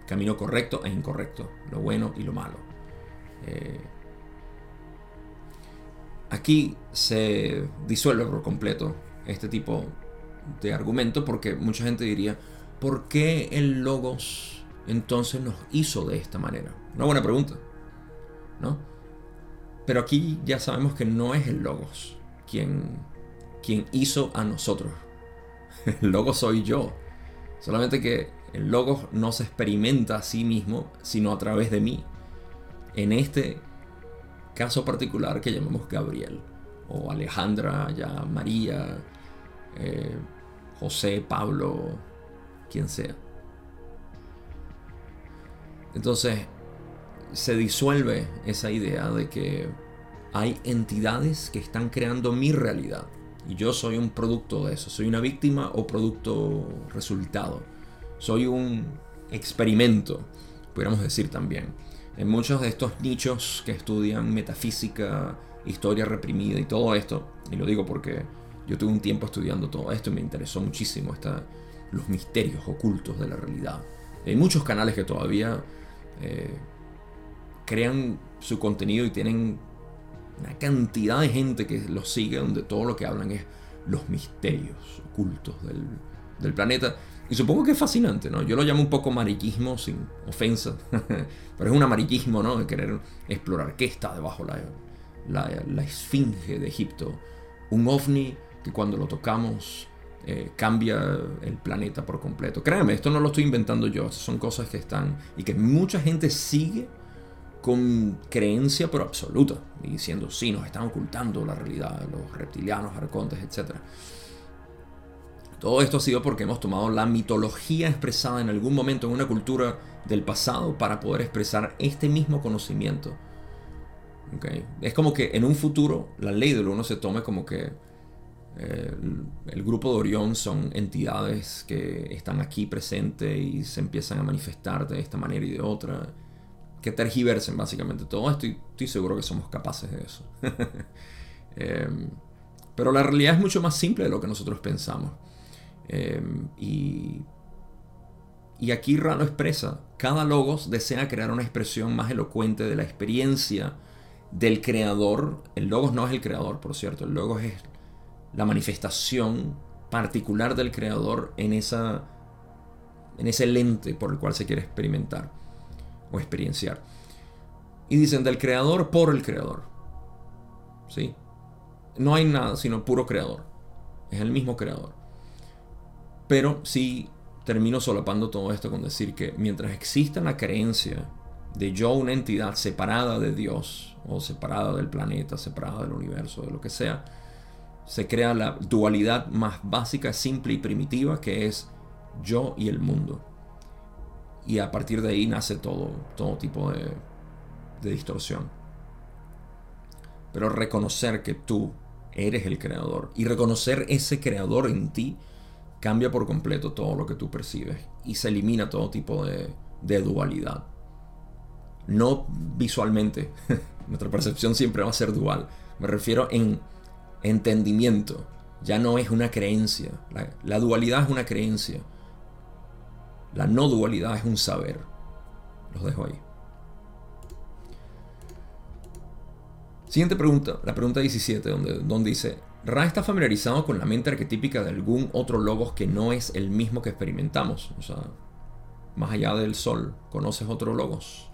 camino correcto e incorrecto, lo bueno y lo malo. Eh, aquí se disuelve por completo este tipo de argumento porque mucha gente diría, ¿por qué el logos entonces nos hizo de esta manera? Una buena pregunta, ¿no? Pero aquí ya sabemos que no es el logos quien quien hizo a nosotros. El logo soy yo. Solamente que el logo no se experimenta a sí mismo, sino a través de mí. En este caso particular que llamamos Gabriel, o Alejandra, ya María, eh, José, Pablo, quien sea. Entonces, se disuelve esa idea de que hay entidades que están creando mi realidad. Y yo soy un producto de eso. Soy una víctima o producto resultado. Soy un experimento, podríamos decir también. En muchos de estos nichos que estudian metafísica, historia reprimida y todo esto, y lo digo porque yo tuve un tiempo estudiando todo esto y me interesó muchísimo esta, los misterios ocultos de la realidad. Hay muchos canales que todavía eh, crean su contenido y tienen una cantidad de gente que los sigue donde todo lo que hablan es los misterios ocultos del, del planeta. Y supongo que es fascinante, ¿no? Yo lo llamo un poco mariquismo sin ofensa, [laughs] pero es un amarillismo, ¿no? De querer explorar qué está debajo la, la, esfinge de Egipto. Un ovni que cuando lo tocamos eh, cambia el planeta por completo. Créanme, esto no lo estoy inventando yo, son cosas que están y que mucha gente sigue con creencia pero absoluta, diciendo, sí, nos están ocultando la realidad, los reptilianos, arcontes, etc. Todo esto ha sido porque hemos tomado la mitología expresada en algún momento en una cultura del pasado para poder expresar este mismo conocimiento. ¿Okay? Es como que en un futuro la ley del uno se tome como que el, grupo de Orión son entidades que están aquí presentes y se empiezan a manifestar de esta manera y de otra, que tergiversen básicamente todo esto estoy seguro que somos capaces de eso. [laughs] Em, pero la realidad es mucho más simple de lo que nosotros pensamos. Em, y, y aquí Ra lo expresa. Cada logos desea crear una expresión más elocuente de la experiencia del creador. El logos no es el creador, por cierto. El logos es la manifestación particular del creador en, esa, en ese lente por el cual se quiere experimentar o experienciar. Y dicen del creador por el creador. ¿Sí? No hay nada sino puro creador. Es el mismo creador. Pero sí termino solapando todo esto con decir que mientras exista la creencia de yo una entidad separada de Dios o separada del planeta, separada del universo, de lo que sea, se crea la dualidad más básica, simple y primitiva que es yo y el mundo. Y a partir de ahí nace todo, todo tipo de, de distorsión. Pero reconocer que tú eres el creador y reconocer ese creador en ti cambia por completo todo lo que tú percibes y se elimina todo tipo de, de dualidad. No visualmente, [laughs] nuestra percepción siempre va a ser dual. Me refiero en entendimiento, ya no es una creencia. La, dualidad es una creencia. La no dualidad es un saber. Los dejo ahí. Siguiente pregunta, la pregunta 17, donde, donde dice, Ra está familiarizado con la mente arquetípica de algún otro logos que no es el mismo que experimentamos. O sea, más allá del sol, ¿conoces otro logos?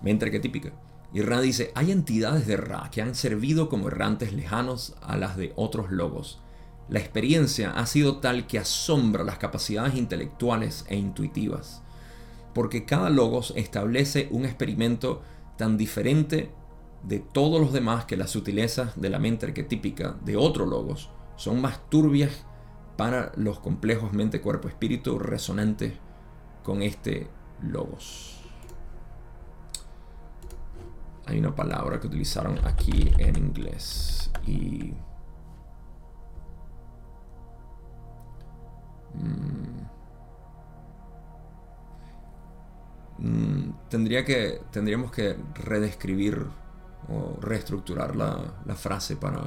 Mente arquetípica. Y Ra dice, hay entidades de Ra que han servido como errantes lejanos a las de otros logos. La experiencia ha sido tal que asombra las capacidades intelectuales e intuitivas, porque cada logos establece un experimento tan diferente de todos los demás que las sutilezas de la mente arquetípica de otro logos son más turbias para los complejos mente, cuerpo, espíritu resonantes con este logos. Hay una palabra que utilizaron aquí en inglés y mm, mm, tendría que tendríamos que redescribir o reestructurar la, la frase para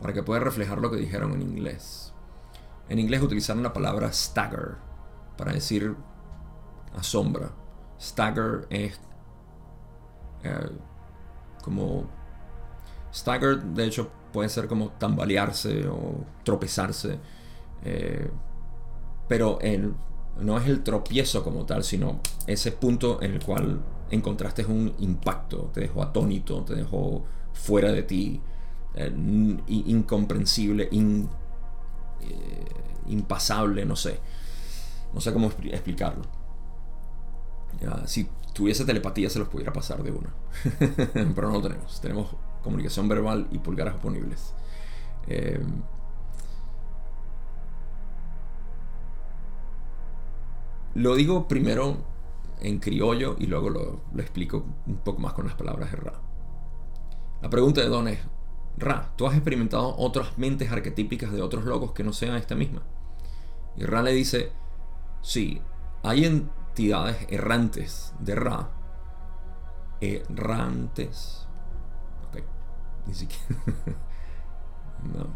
para que pueda reflejar lo que dijeron en inglés en inglés utilizaron la palabra stagger para decir asombra stagger es eh, como stagger, de hecho, puede ser como tambalearse o tropezarse. Eh, pero no es el tropiezo como tal, sino ese punto en el cual encontraste un impacto, te dejó atónito, te dejó fuera de ti, eh, incomprensible, impasable, no sé. No sé cómo explicarlo. si tuviese telepatía se los pudiera pasar de una. [laughs] Pero no lo tenemos. Tenemos comunicación verbal y pulgares oponibles. Eh, lo digo primero en criollo y luego lo, explico un poco más con las palabras de Ra. La pregunta de Don es, Ra, ¿tú has experimentado otras mentes arquetípicas de otros logos que no sean esta misma? Y Ra le dice, sí, hay entidades errantes de Ra. Errantes. Ok, ni siquiera. [laughs] no,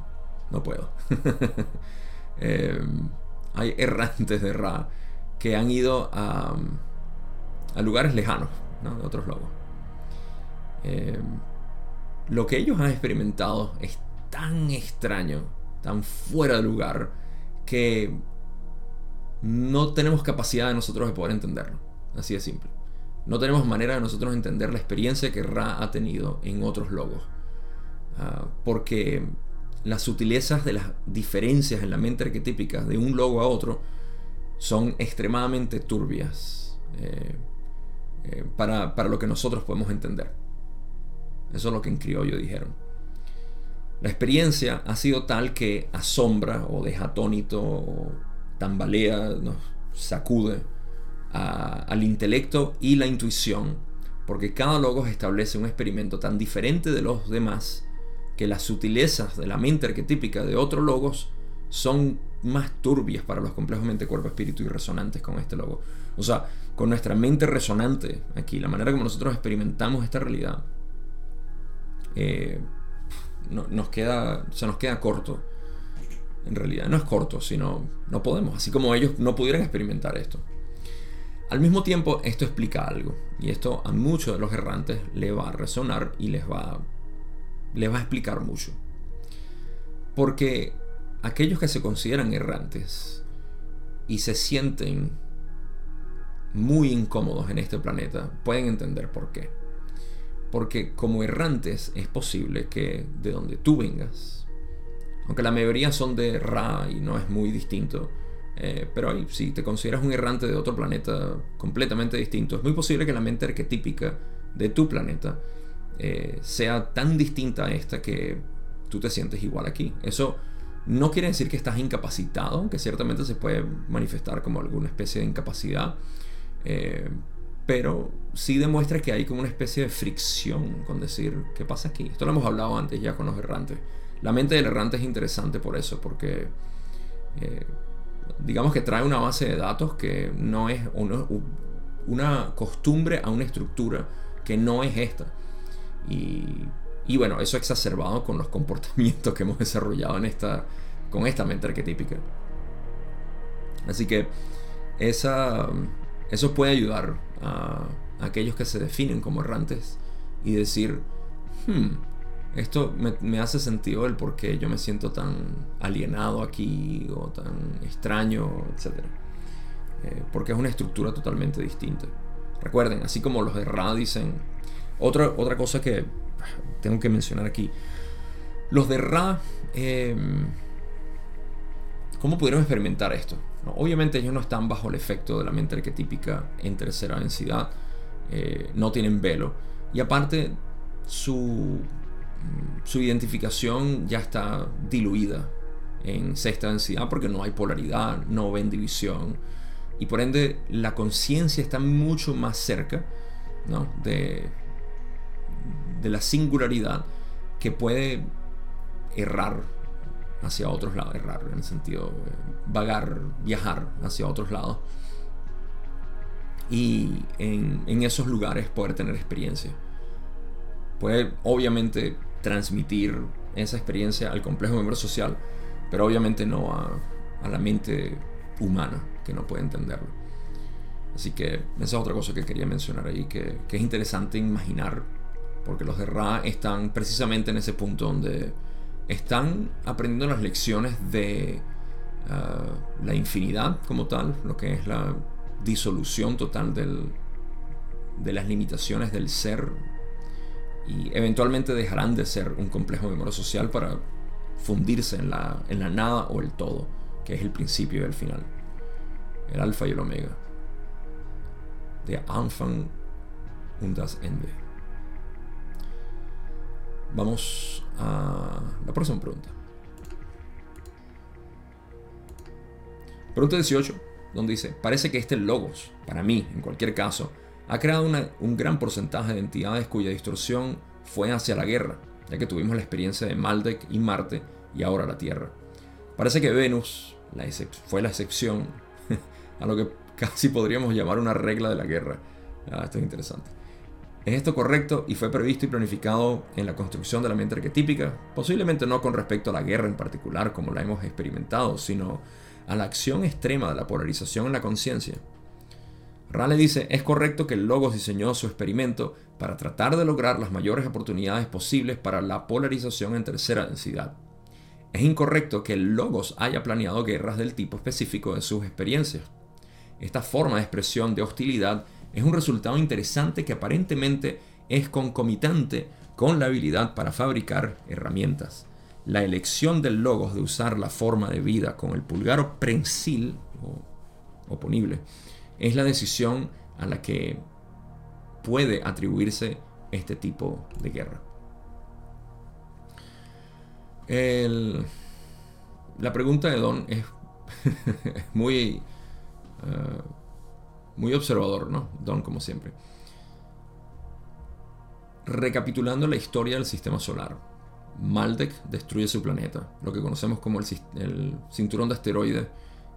no puedo. [laughs] Em, hay errantes de Ra que han ido a, a lugares lejanos ¿no? de otros logos. Eh, lo que ellos han experimentado es tan extraño, tan fuera de lugar, que no tenemos capacidad de nosotros de poder entenderlo. Así de simple. No tenemos manera de nosotros entender la experiencia que Ra ha tenido en otros logos. Ah, porque las sutilezas de las diferencias en la mente arquetípica de un logo a otro son extremadamente turbias eh, eh, para, para lo que nosotros podemos entender. Eso es lo que en criollo dijeron. La experiencia ha sido tal que asombra o deja atónito o tambalea, nos sacude al intelecto y la intuición, porque cada logos establece un experimento tan diferente de los demás que las sutilezas de la mente arquetípica de otros logos son más turbias para los complejos mente, cuerpo, espíritu y resonantes con este logo. O sea, con nuestra mente resonante aquí, la manera como nosotros experimentamos esta realidad, eh, no, nos queda, se nos queda corto. En realidad no es corto, sino no podemos, así como ellos no pudieran experimentar esto. Al mismo tiempo, esto explica algo, y esto a muchos de los errantes le va a resonar y les va, les va a explicar mucho. Porque aquellos que se consideran errantes y se sienten muy incómodos en este planeta pueden entender por qué. Porque como errantes es posible que de donde tú vengas, aunque la mayoría son de Ra y no es muy distinto, eh, pero si te consideras un errante de otro planeta completamente distinto, es muy posible que la mente arquetípica de tu planeta eh, sea tan distinta a esta que tú te sientes igual aquí. Eso no quiere decir que estás incapacitado, aunque ciertamente se puede manifestar como alguna especie de incapacidad. Eh, pero sí demuestra que hay como una especie de fricción con decir, ¿qué pasa aquí? Esto lo hemos hablado antes ya con los errantes. La mente del errante es interesante por eso, porque eh, digamos que trae una base de datos que no es una, costumbre a una estructura que no es esta. Y, y, bueno, eso exacerbado con los [laughs] comportamientos que hemos desarrollado en esta, con esta mente arquetípica. Así que esa, eso puede ayudar a, aquellos que se definen como errantes y decir, hmm, esto me, hace sentido el por qué yo me siento tan alienado aquí o tan extraño, etc. Eh, porque es una estructura totalmente distinta. Recuerden, así como los de Ra dicen, otra, otra cosa que tengo que mencionar aquí, los de Ra, em, ¿cómo pudieron experimentar esto? Obviamente ellos no están bajo el efecto de la mente arquetípica en tercera densidad, eh, no tienen velo. Y aparte, su, su identificación ya está diluida en sexta densidad porque no hay polaridad, no ven división. Y por ende, la conciencia está mucho más cerca de, de la singularidad que puede errar hacia otros lados, errar en el sentido eh, vagar, viajar hacia otros lados y en, esos lugares poder tener experiencia. Puede obviamente transmitir esa experiencia al complejo miembro social, pero obviamente no a, la mente humana que no puede entenderlo. Así que esa es otra cosa que quería mencionar ahí, que, que es interesante imaginar, porque los de Ra están precisamente en ese punto donde están aprendiendo las lecciones de ah, la infinidad como tal, lo que es la disolución total de las limitaciones del ser y eventualmente dejarán de ser un complejo memoria social para fundirse en la, en la nada o el todo, que es el principio y el final, el alfa y el omega. De Anfang und das Ende. Vamos a la próxima pregunta. Pregunta 18. donde dice, parece que este logos, para mí, en cualquier caso, ha creado un gran porcentaje de entidades cuya distorsión fue hacia la guerra, ya que tuvimos la experiencia de Maldek y Marte y ahora la Tierra. Parece que Venus fue la excepción [laughs] a lo que casi podríamos llamar una regla de la guerra. Ah, esto es interesante. ¿Es esto correcto y fue previsto y planificado en la construcción de la mente arquetípica? Posiblemente no con respecto a la guerra en particular, como la hemos experimentado, sino a la acción extrema de la polarización en la conciencia. Rale dice, es correcto que el Logos diseñó su experimento para tratar de lograr las mayores oportunidades posibles para la polarización en tercera densidad. Es incorrecto que el Logos haya planeado guerras del tipo específico de sus experiencias. Esta forma de expresión de hostilidad es un resultado interesante que aparentemente es concomitante con la habilidad para fabricar herramientas. La elección del logos de usar la forma de vida con el pulgar prensil o oponible es la decisión a la que puede atribuirse este tipo de guerra. la pregunta de Don es, [laughs] muy, eh, muy observador, ¿no? Don, como siempre. Recapitulando la historia del sistema solar, Maldek destruye su planeta, lo que conocemos como el, cinturón de asteroides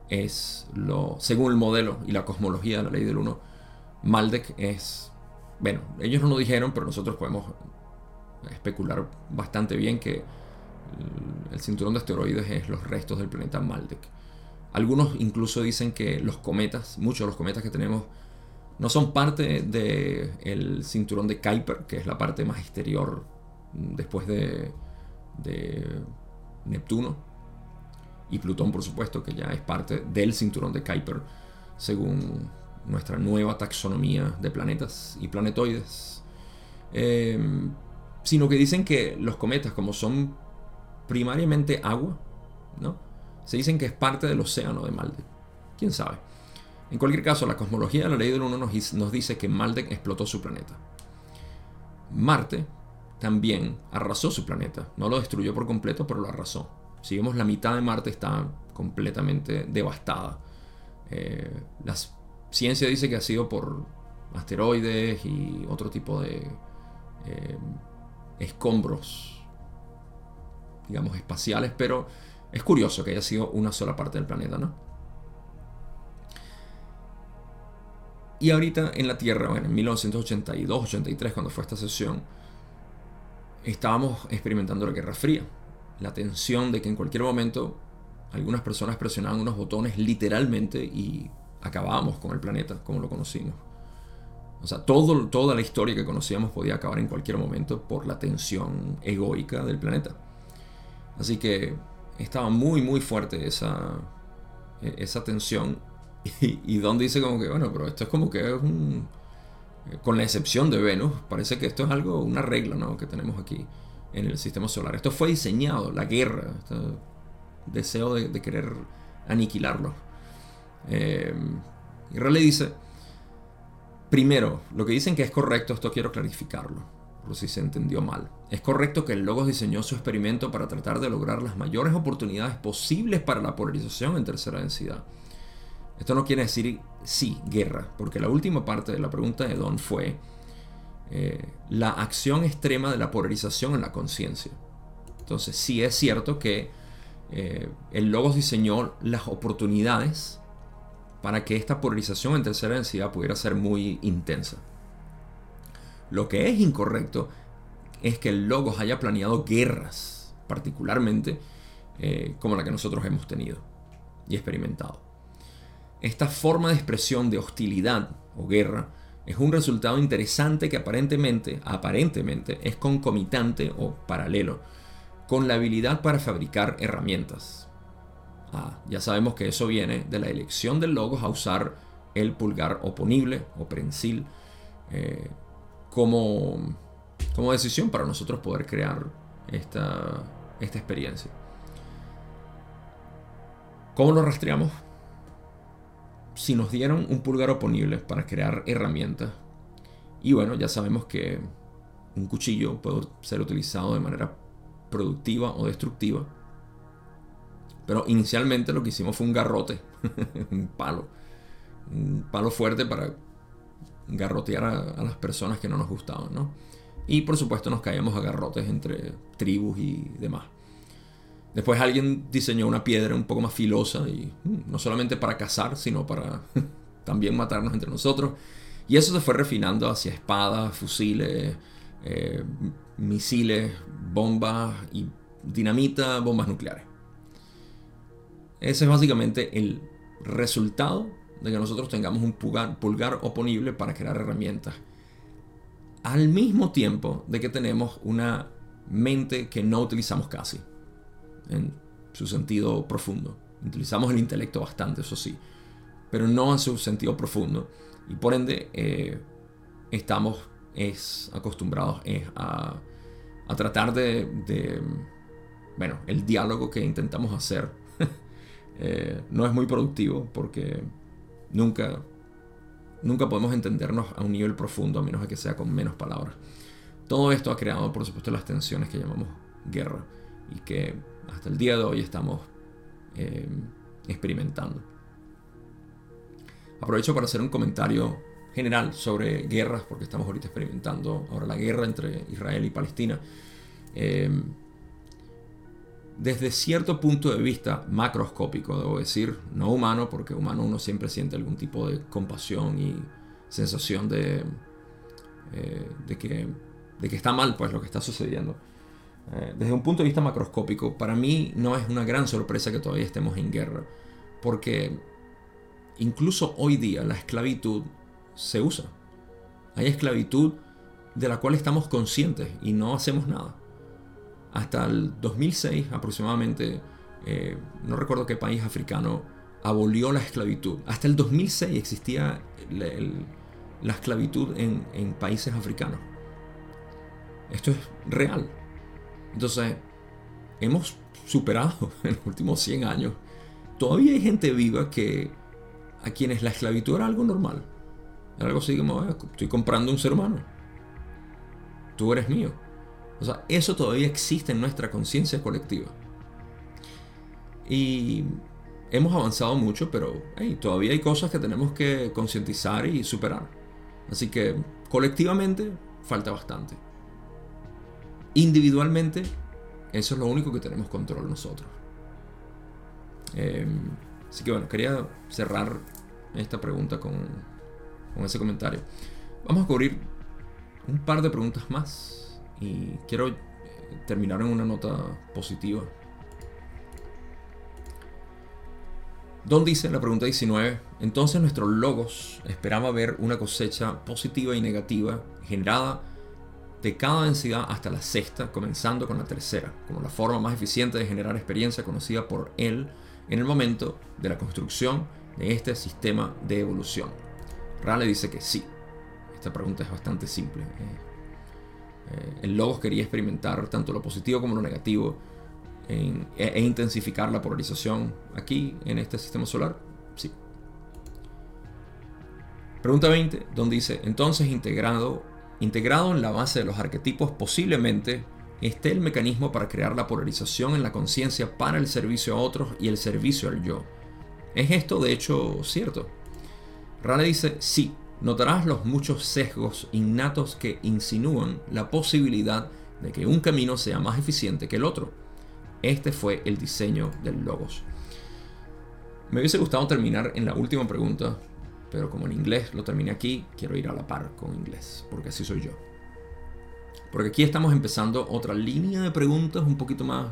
es lo, según el modelo y la cosmología de la ley del 1, Maldek es, bueno, ellos no lo dijeron, pero nosotros podemos especular bastante bien que el cinturón de asteroides es los restos del planeta Maldek. Algunos incluso dicen que los cometas, muchos de los cometas que tenemos, no son parte del cinturón de Kuiper, que es la parte más exterior después de, de Neptuno y Plutón, por supuesto, que ya es parte del cinturón de Kuiper, según nuestra nueva taxonomía de planetas y planetoides. Em, sino que dicen que los cometas, como son primariamente agua, ¿no? Se dicen que es parte del océano de Maldek. ¿Quién sabe? En cualquier caso, la cosmología de la ley del 1 nos, dice que Maldek explotó su planeta. Marte también arrasó su planeta. No lo destruyó por completo, pero lo arrasó. Si vemos la mitad de Marte está completamente devastada. Eh, la ciencia dice que ha sido por asteroides y otro tipo de eh, escombros, digamos, espaciales, pero es curioso que haya sido una sola parte del planeta, ¿no? Y ahorita en la Tierra, bueno, en 1982-83, cuando fue esta sesión, estábamos experimentando la Guerra Fría la tensión de que en cualquier momento algunas personas presionaban unos botones literalmente y acabábamos con el planeta como lo conocimos. O sea, todo, toda la historia que conocíamos podía acabar en cualquier momento por la tensión egoica del planeta. Así que estaba muy, muy fuerte esa, e, esa tensión. Y, y Don dice como que, bueno, pero esto es como que es un... Con la excepción de Venus, parece que esto es algo, una regla ¿no? que tenemos aquí en el sistema solar. Esto fue diseñado, la guerra, este deseo de, querer aniquilarlo. Eh, y Raleigh dice, primero, lo que dicen que es correcto, esto quiero clarificarlo, por si se entendió mal. Es correcto que el Logos diseñó su experimento para tratar de lograr las mayores oportunidades posibles para la polarización en tercera densidad. Esto no quiere decir sí, guerra, porque la última parte de la pregunta de Don fue, eh, la acción extrema de la polarización en la conciencia. Entonces sí es cierto que eh, el Logos diseñó las oportunidades para que esta polarización en tercera densidad pudiera ser muy intensa. Lo que es incorrecto es que el Logos haya planeado guerras, particularmente eh, como la que nosotros hemos tenido y experimentado. Esta forma de expresión de hostilidad o guerra es un resultado interesante que aparentemente, aparentemente es concomitante o paralelo con la habilidad para fabricar herramientas. Ah, ya sabemos que eso viene de la elección del logos a usar el pulgar oponible o prensil eh, como, como decisión para nosotros poder crear esta, esta experiencia. ¿Cómo lo rastreamos? si nos dieron un pulgar oponible para crear herramientas, y bueno, ya sabemos que un cuchillo puede ser utilizado de manera productiva o destructiva, pero inicialmente lo que hicimos fue un garrote, [laughs] un palo, un palo fuerte para garrotear a, las personas que no nos gustaban, ¿no? Y por supuesto nos caíamos a garrotes entre tribus y demás. Después alguien diseñó una piedra un poco más filosa y mm, no solamente para cazar, sino para [laughs] también matarnos entre nosotros. Y eso se fue refinando hacia espadas, fusiles, eh, misiles, bombas y dinamita, bombas nucleares. Ese es básicamente el resultado de que nosotros tengamos un pulgar, pulgar oponible para crear herramientas. Al mismo tiempo de que tenemos una mente que no utilizamos casi, en su sentido profundo. Utilizamos el intelecto bastante, eso sí, pero no en su sentido profundo. Y por ende, eh, estamos es, acostumbrados a, a, tratar de, bueno, el diálogo que intentamos hacer [laughs] eh, no es muy productivo porque nunca, nunca podemos entendernos a un nivel profundo a menos de que sea con menos palabras. Todo esto ha creado, por supuesto, las tensiones que llamamos guerra y que hasta el día de hoy estamos eh, experimentando. Aprovecho para hacer un comentario general sobre guerras, porque estamos ahorita experimentando ahora la guerra entre Israel y Palestina. Eh, desde cierto punto de vista macroscópico, debo decir, no humano, porque humano uno siempre siente algún tipo de compasión y sensación de, eh, de, que, de que está mal pues lo que está sucediendo. Eh, desde un punto de vista macroscópico, para mí no es una gran sorpresa que todavía estemos en guerra, porque incluso hoy día la esclavitud se usa. Hay esclavitud de la cual estamos conscientes y no hacemos nada. Hasta el 2006 aproximadamente, eh, no recuerdo qué país africano abolió la esclavitud. Hasta el 2006 existía la, esclavitud en, países africanos. Esto es real. Entonces, hemos superado [laughs] en los últimos 100 años. Todavía hay gente viva que a quienes la esclavitud era algo normal. Era algo así como, ah, estoy comprando un ser humano. Tú eres mío. O sea, eso todavía existe en nuestra conciencia colectiva. Y hemos avanzado mucho, pero todavía hay cosas que tenemos que concientizar y superar. Así que colectivamente falta bastante. Individualmente, eso es lo único que tenemos control nosotros. Em, así que bueno, quería cerrar esta pregunta con ese comentario. Vamos a cubrir un par de preguntas más y quiero eh, terminar en una nota positiva. Don dice la pregunta 19, entonces nuestros logos esperaba ver una cosecha positiva y negativa generada de cada densidad hasta la sexta, comenzando con la tercera, como la forma más eficiente de generar experiencia conocida por él en el momento de la construcción de este sistema de evolución. Rale dice que sí. Esta pregunta es bastante simple. Eh, eh, el Logos quería experimentar tanto lo positivo como lo negativo e, e, intensificar la polarización aquí en este sistema solar. Sí. Pregunta 20, donde dice, entonces integrado Integrado en la base de los arquetipos posiblemente esté el mecanismo para crear la polarización en la conciencia para el servicio a otros y el servicio al yo. ¿Es esto de hecho cierto? Rale dice, sí, notarás los muchos sesgos innatos que insinúan la posibilidad de que un camino sea más eficiente que el otro. Este fue el diseño del logos. Me hubiese gustado terminar en la última pregunta, pero como en inglés lo terminé aquí, quiero ir a la par con inglés, porque así soy yo. Porque aquí estamos empezando otra línea de preguntas un poquito más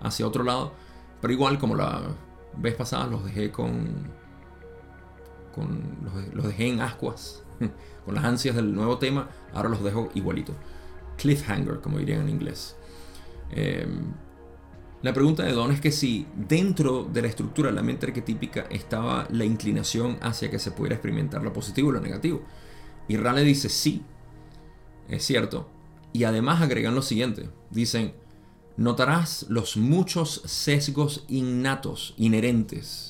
hacia otro lado, pero igual como la vez pasada los dejé con, con los, dejé en ascuas, [laughs] con las ansias del nuevo tema, ahora los dejo igualito. Cliffhanger, como dirían en inglés. Em, la pregunta de Don es que si dentro de la estructura de la mente arquetípica estaba la inclinación hacia que se pudiera experimentar lo positivo y lo negativo. Y Rale dice sí, es cierto. Y además agregan lo siguiente. Dicen, notarás los muchos sesgos innatos, inherentes,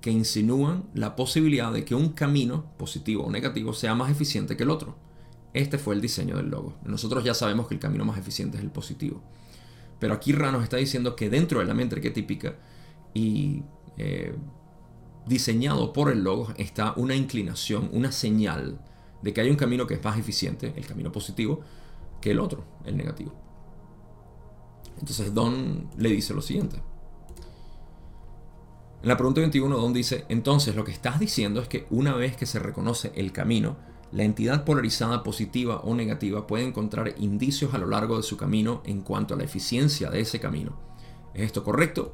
que insinúan la posibilidad de que un camino, positivo o negativo, sea más eficiente que el otro. Este fue el diseño del logo. Nosotros ya sabemos que el camino más eficiente es el positivo. Pero aquí Ra nos está diciendo que dentro de la mente arquetípica y eh, diseñado por el logos está una inclinación, una señal de que hay un camino que es más eficiente, el camino positivo, que el otro, el negativo. Entonces Don le dice lo siguiente. En la pregunta 21, Don dice, entonces lo que estás diciendo es que una vez que se reconoce el camino, la entidad polarizada positiva o negativa puede encontrar indicios a lo largo de su camino en cuanto a la eficiencia de ese camino. ¿Es esto correcto?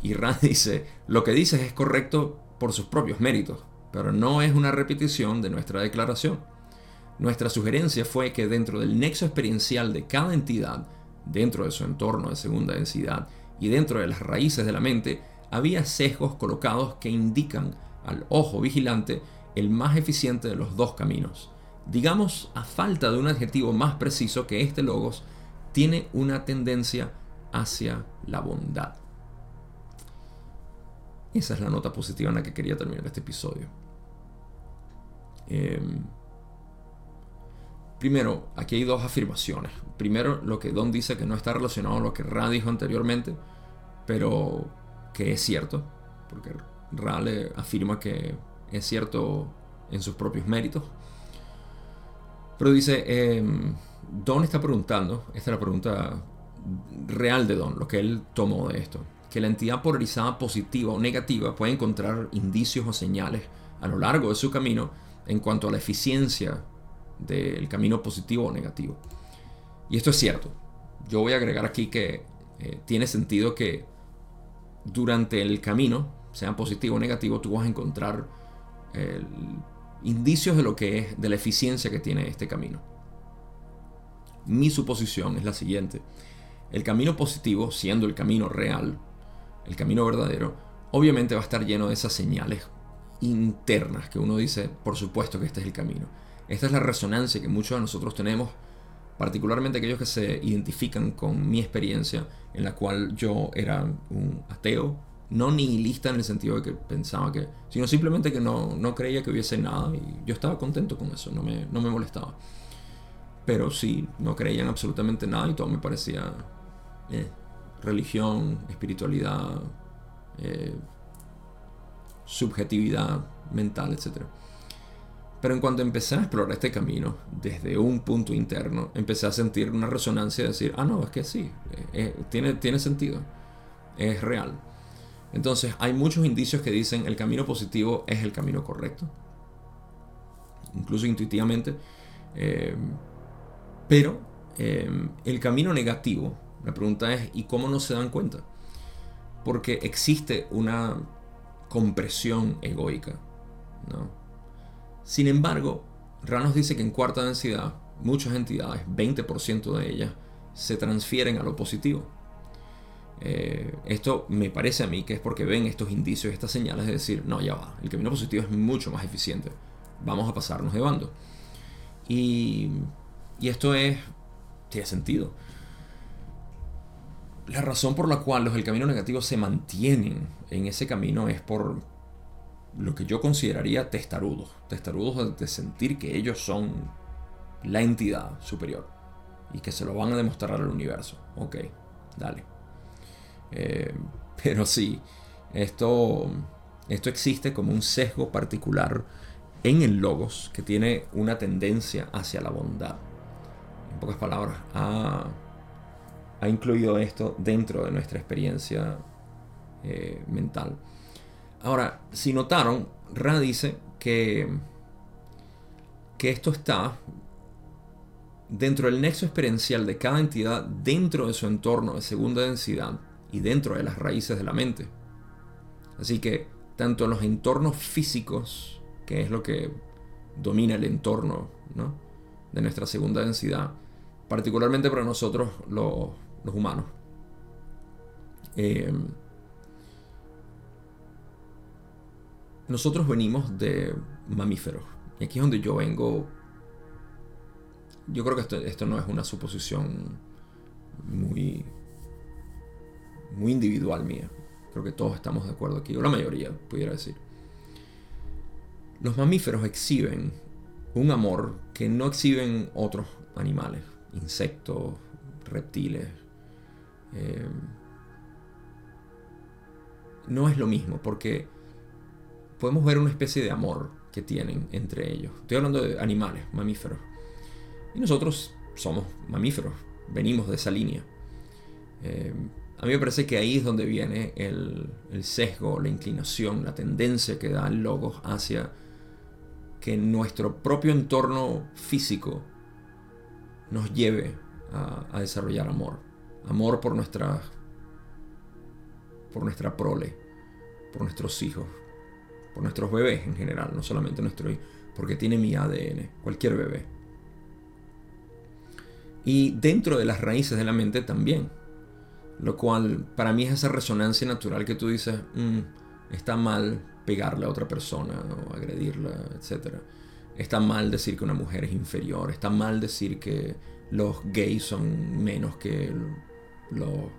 Y Rand [laughs] dice, lo que dices es correcto por sus propios méritos, pero no es una repetición de nuestra declaración. Nuestra sugerencia fue que dentro del nexo experiencial de cada entidad, dentro de su entorno de segunda densidad y dentro de las raíces de la mente, había sesgos colocados que indican al ojo vigilante el más eficiente de los dos caminos. Digamos, a falta de un adjetivo más preciso que este logos, tiene una tendencia hacia la bondad. Esa es la nota positiva en la que quería terminar este episodio. Em, primero, aquí hay dos afirmaciones. Primero, lo que Don dice que no está relacionado a lo que Ra dijo anteriormente, pero que es cierto, porque Ra le afirma que es cierto en sus propios méritos. Pero dice, em, Don está preguntando, esta es la pregunta real de Don, lo que él tomó de esto, que la entidad polarizada positiva o negativa puede encontrar indicios o señales a lo largo de su camino en cuanto a la eficiencia del camino positivo o negativo. Y esto es cierto. Yo voy a agregar aquí que eh, tiene sentido que durante el camino, sea positivo o negativo, tú vas a encontrar indicios de lo que es, de la eficiencia que tiene este camino. Mi suposición es la siguiente. El camino positivo, siendo el camino real, el camino verdadero, obviamente va a estar lleno de esas señales internas que uno dice, por supuesto que este es el camino. Esta es la resonancia que muchos de nosotros tenemos, particularmente aquellos que se identifican con mi experiencia, en la cual yo era un ateo, no nihilista en el sentido de que pensaba que, sino simplemente que no, no creía que hubiese nada y yo estaba contento con eso, no me, no me molestaba. Pero sí, no creían absolutamente nada y todo me parecía eh, religión, espiritualidad, eh, subjetividad mental, etc. Pero en cuanto empecé a explorar este camino desde un punto interno, empecé a sentir una resonancia de decir, ah, no, es que sí, eh, tiene, tiene sentido, es real. Entonces hay muchos indicios que dicen el camino positivo es el camino correcto, incluso intuitivamente, eh, pero eh, el camino negativo, la pregunta es, ¿y cómo no se dan cuenta? Porque existe una compresión egoica. ¿no? Sin embargo, Ranos dice que en cuarta densidad, muchas entidades, 20% de ellas, se transfieren a lo positivo. Eh, esto me parece a mí que es porque ven estos indicios, estas señales de decir, no, ya va, el camino positivo es mucho más eficiente, vamos a pasarnos de bando. Y, y esto es, tiene sentido. La razón por la cual los del camino negativo se mantienen en ese camino es por lo que yo consideraría testarudos, testarudos de sentir que ellos son la entidad superior y que se lo van a demostrar al universo. Ok, dale. Eh, [laughs] pero sí, esto, esto existe como un sesgo particular en el logos que tiene una tendencia hacia la bondad. En pocas palabras, ha, incluido esto dentro de nuestra experiencia eh, mental. Ahora, si notaron, Ra dice que, que esto está dentro del nexo experiencial de cada entidad dentro de su entorno de segunda densidad y dentro de las raíces de la mente. Así que tanto en los entornos físicos, que es lo que domina el entorno de nuestra segunda densidad, particularmente para nosotros los, humanos. Eh, nosotros venimos de mamíferos. Y aquí es donde yo vengo. Yo creo que esto, no es una suposición muy muy individual mía. Creo que todos estamos de acuerdo aquí, o la mayoría, pudiera decir. Los mamíferos exhiben un amor que no exhiben otros animales, insectos, reptiles. Eh, no es lo mismo, porque podemos ver una especie de amor que tienen entre ellos. Estoy hablando de animales, mamíferos. Y nosotros somos mamíferos, venimos de esa línea. Eh, a mí me parece que ahí es donde viene el, sesgo, la inclinación, la tendencia que da logos hacia que nuestro propio entorno físico nos lleve a, desarrollar amor. Amor por nuestra, por nuestra prole, por nuestros hijos, por nuestros bebés en general, no solamente nuestro hijo, porque tiene mi ADN, cualquier bebé. Y dentro de las raíces de la mente también lo cual para mí es esa resonancia natural que tú dices, mm, está mal pegarle a otra persona o agredirla, etc. Está mal decir que una mujer es inferior, está mal decir que los gays son menos que los,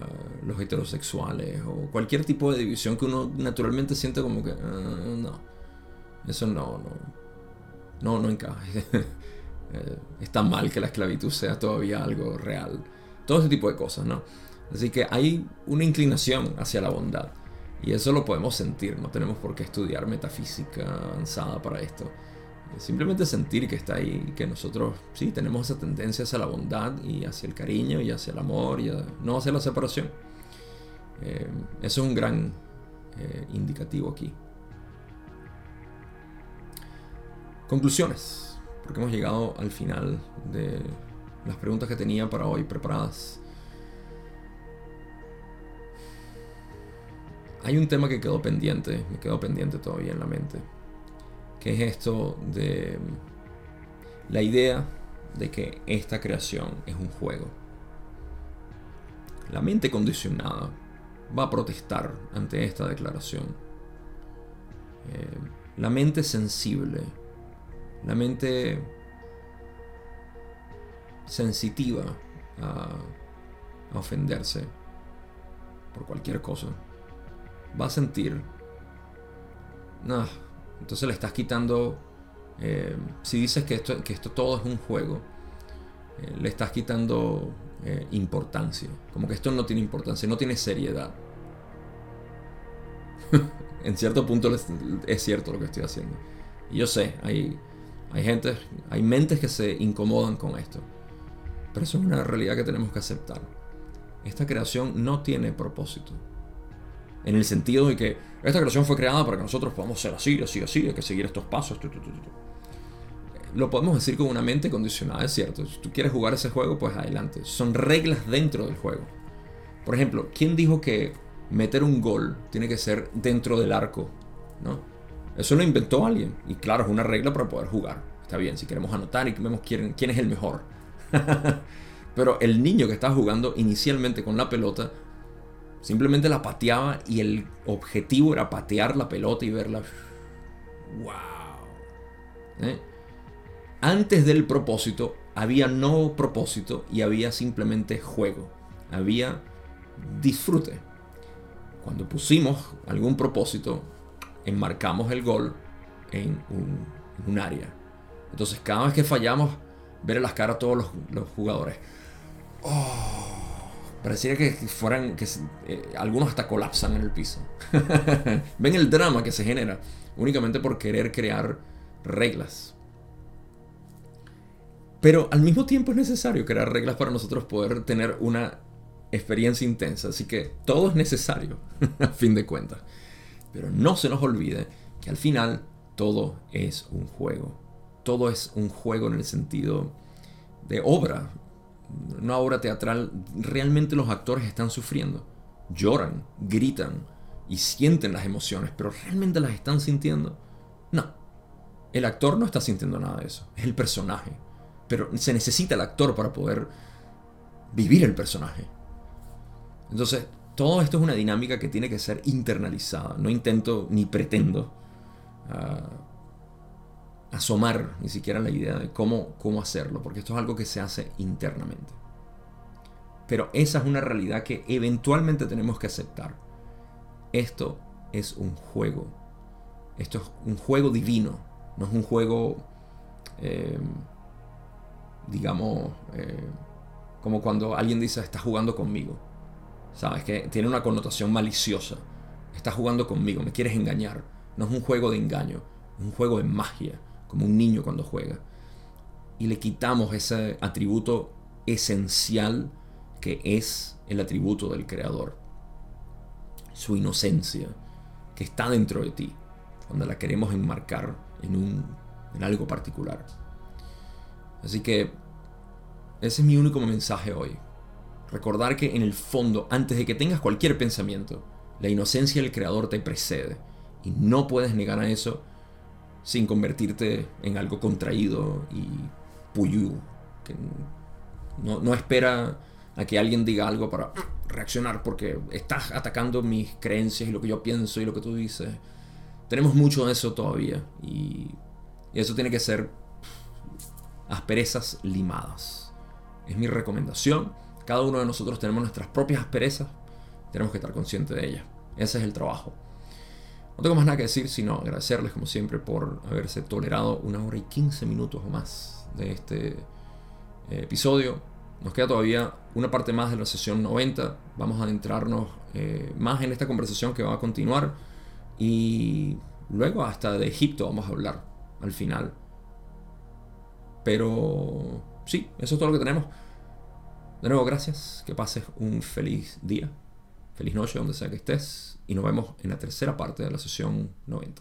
ah, los heterosexuales o cualquier tipo de división que uno naturalmente siente como que, ah, no, eso no, no, no, no encaja. [laughs] Eh, está mal que la esclavitud sea todavía algo real. Todo ese tipo de cosas, ¿no? Así que hay una inclinación hacia la bondad. Y eso lo podemos sentir, no tenemos por qué estudiar metafísica avanzada para esto. Simplemente sentir que está ahí, que nosotros sí tenemos esa tendencia hacia la bondad y hacia el cariño y hacia el amor y no hacia la separación. Eh, eso es un gran eh, indicativo aquí. Conclusiones, porque hemos llegado al final de las preguntas que tenía para hoy preparadas. Hay un tema que quedó pendiente, me quedó pendiente todavía en la mente, que es esto de la idea de que esta creación es un juego. La mente condicionada va a protestar ante esta declaración. Eh, la mente sensible, la mente sensitiva a, ofenderse por cualquier cosa, va a sentir, no, entonces le estás quitando, eh, si dices que esto, que esto todo es un juego, eh, le estás quitando eh, importancia, como que esto no tiene importancia, no tiene seriedad. [laughs] en cierto punto es cierto lo que estoy haciendo. Y yo sé, hay, hay gente, hay mentes que se incomodan con esto. Pero eso es una realidad que tenemos que aceptar. Esta creación no tiene propósito. En el sentido de que esta creación fue creada para que nosotros podamos ser así, así, así, hay que seguir estos pasos. Lo podemos decir con una mente condicionada, es cierto. Si tú quieres jugar ese juego, pues adelante. Son reglas dentro del juego. Por ejemplo, ¿quién dijo que meter un gol tiene que ser dentro del arco? ¿No? Eso lo inventó alguien. Y claro, es una regla para poder jugar. Está bien, si queremos anotar y vemos quién, quién es el mejor. [laughs] Pero el niño que estaba jugando inicialmente con la pelota simplemente la pateaba y el objetivo era patear la pelota y verla. ¡Wow! ¿Eh? Antes del propósito había no propósito y había simplemente juego. Había disfrute. Cuando pusimos algún propósito, enmarcamos el gol en un, área. Entonces cada vez que fallamos, ver las caras a todos los, jugadores. Oh, pareciera que fueran, que eh, algunos hasta colapsan en el piso. [laughs] Ven el drama que se genera únicamente por querer crear reglas. Pero al mismo tiempo es necesario crear reglas para nosotros poder tener una experiencia intensa. Así que todo es necesario, [laughs] a fin de cuentas. Pero no se nos olvide que al final todo es un juego todo es un juego en el sentido de obra, una obra teatral. Realmente los actores están sufriendo, lloran, gritan y sienten las emociones, pero realmente las están sintiendo. No, el actor no está sintiendo nada de eso, es el personaje. Pero se necesita el actor para poder vivir el personaje. Entonces, todo esto es una dinámica que tiene que ser internalizada. No intento ni pretendo ah, asomar ni siquiera la idea de cómo, cómo hacerlo, porque esto es algo que se hace internamente. Pero esa es una realidad que eventualmente tenemos que aceptar. Esto es un juego. Esto es un juego divino. No es un juego, eh, digamos, eh, como cuando alguien dice, está jugando conmigo. ¿Sabes? Que tiene una connotación maliciosa. Estás jugando conmigo, me quieres engañar. No es un juego de engaño, es un juego de magia, como un niño cuando juega. Y le quitamos ese atributo esencial que es el atributo del creador. Su inocencia, que está dentro de ti, cuando la queremos enmarcar en, un, en algo particular. Así que ese es mi único mensaje hoy. Recordar que en el fondo, antes de que tengas cualquier pensamiento, la inocencia del creador te precede. Y no puedes negar a eso sin convertirte en algo contraído y puyú. Que no, no espera a que alguien diga algo para reaccionar porque estás atacando mis creencias y lo que yo pienso y lo que tú dices. Tenemos mucho de eso todavía y, y eso tiene que ser asperezas limadas. Es mi recomendación. Cada uno de nosotros tenemos nuestras propias asperezas. Tenemos que estar conscientes de ellas. Ese es el trabajo. No tengo más nada que decir, sino agradecerles como siempre por haberse tolerado una hora y 15 minutos o más de este eh, episodio. Nos queda todavía una parte más de la sesión 90. Vamos a adentrarnos eh, más en esta conversación que va a continuar. Y luego hasta de Egipto vamos a hablar al final. Pero sí, eso es todo lo que tenemos. De nuevo, gracias. Que pases un feliz día. Feliz noche donde sea que estés. Y nos vemos en la tercera parte de la sesión 90.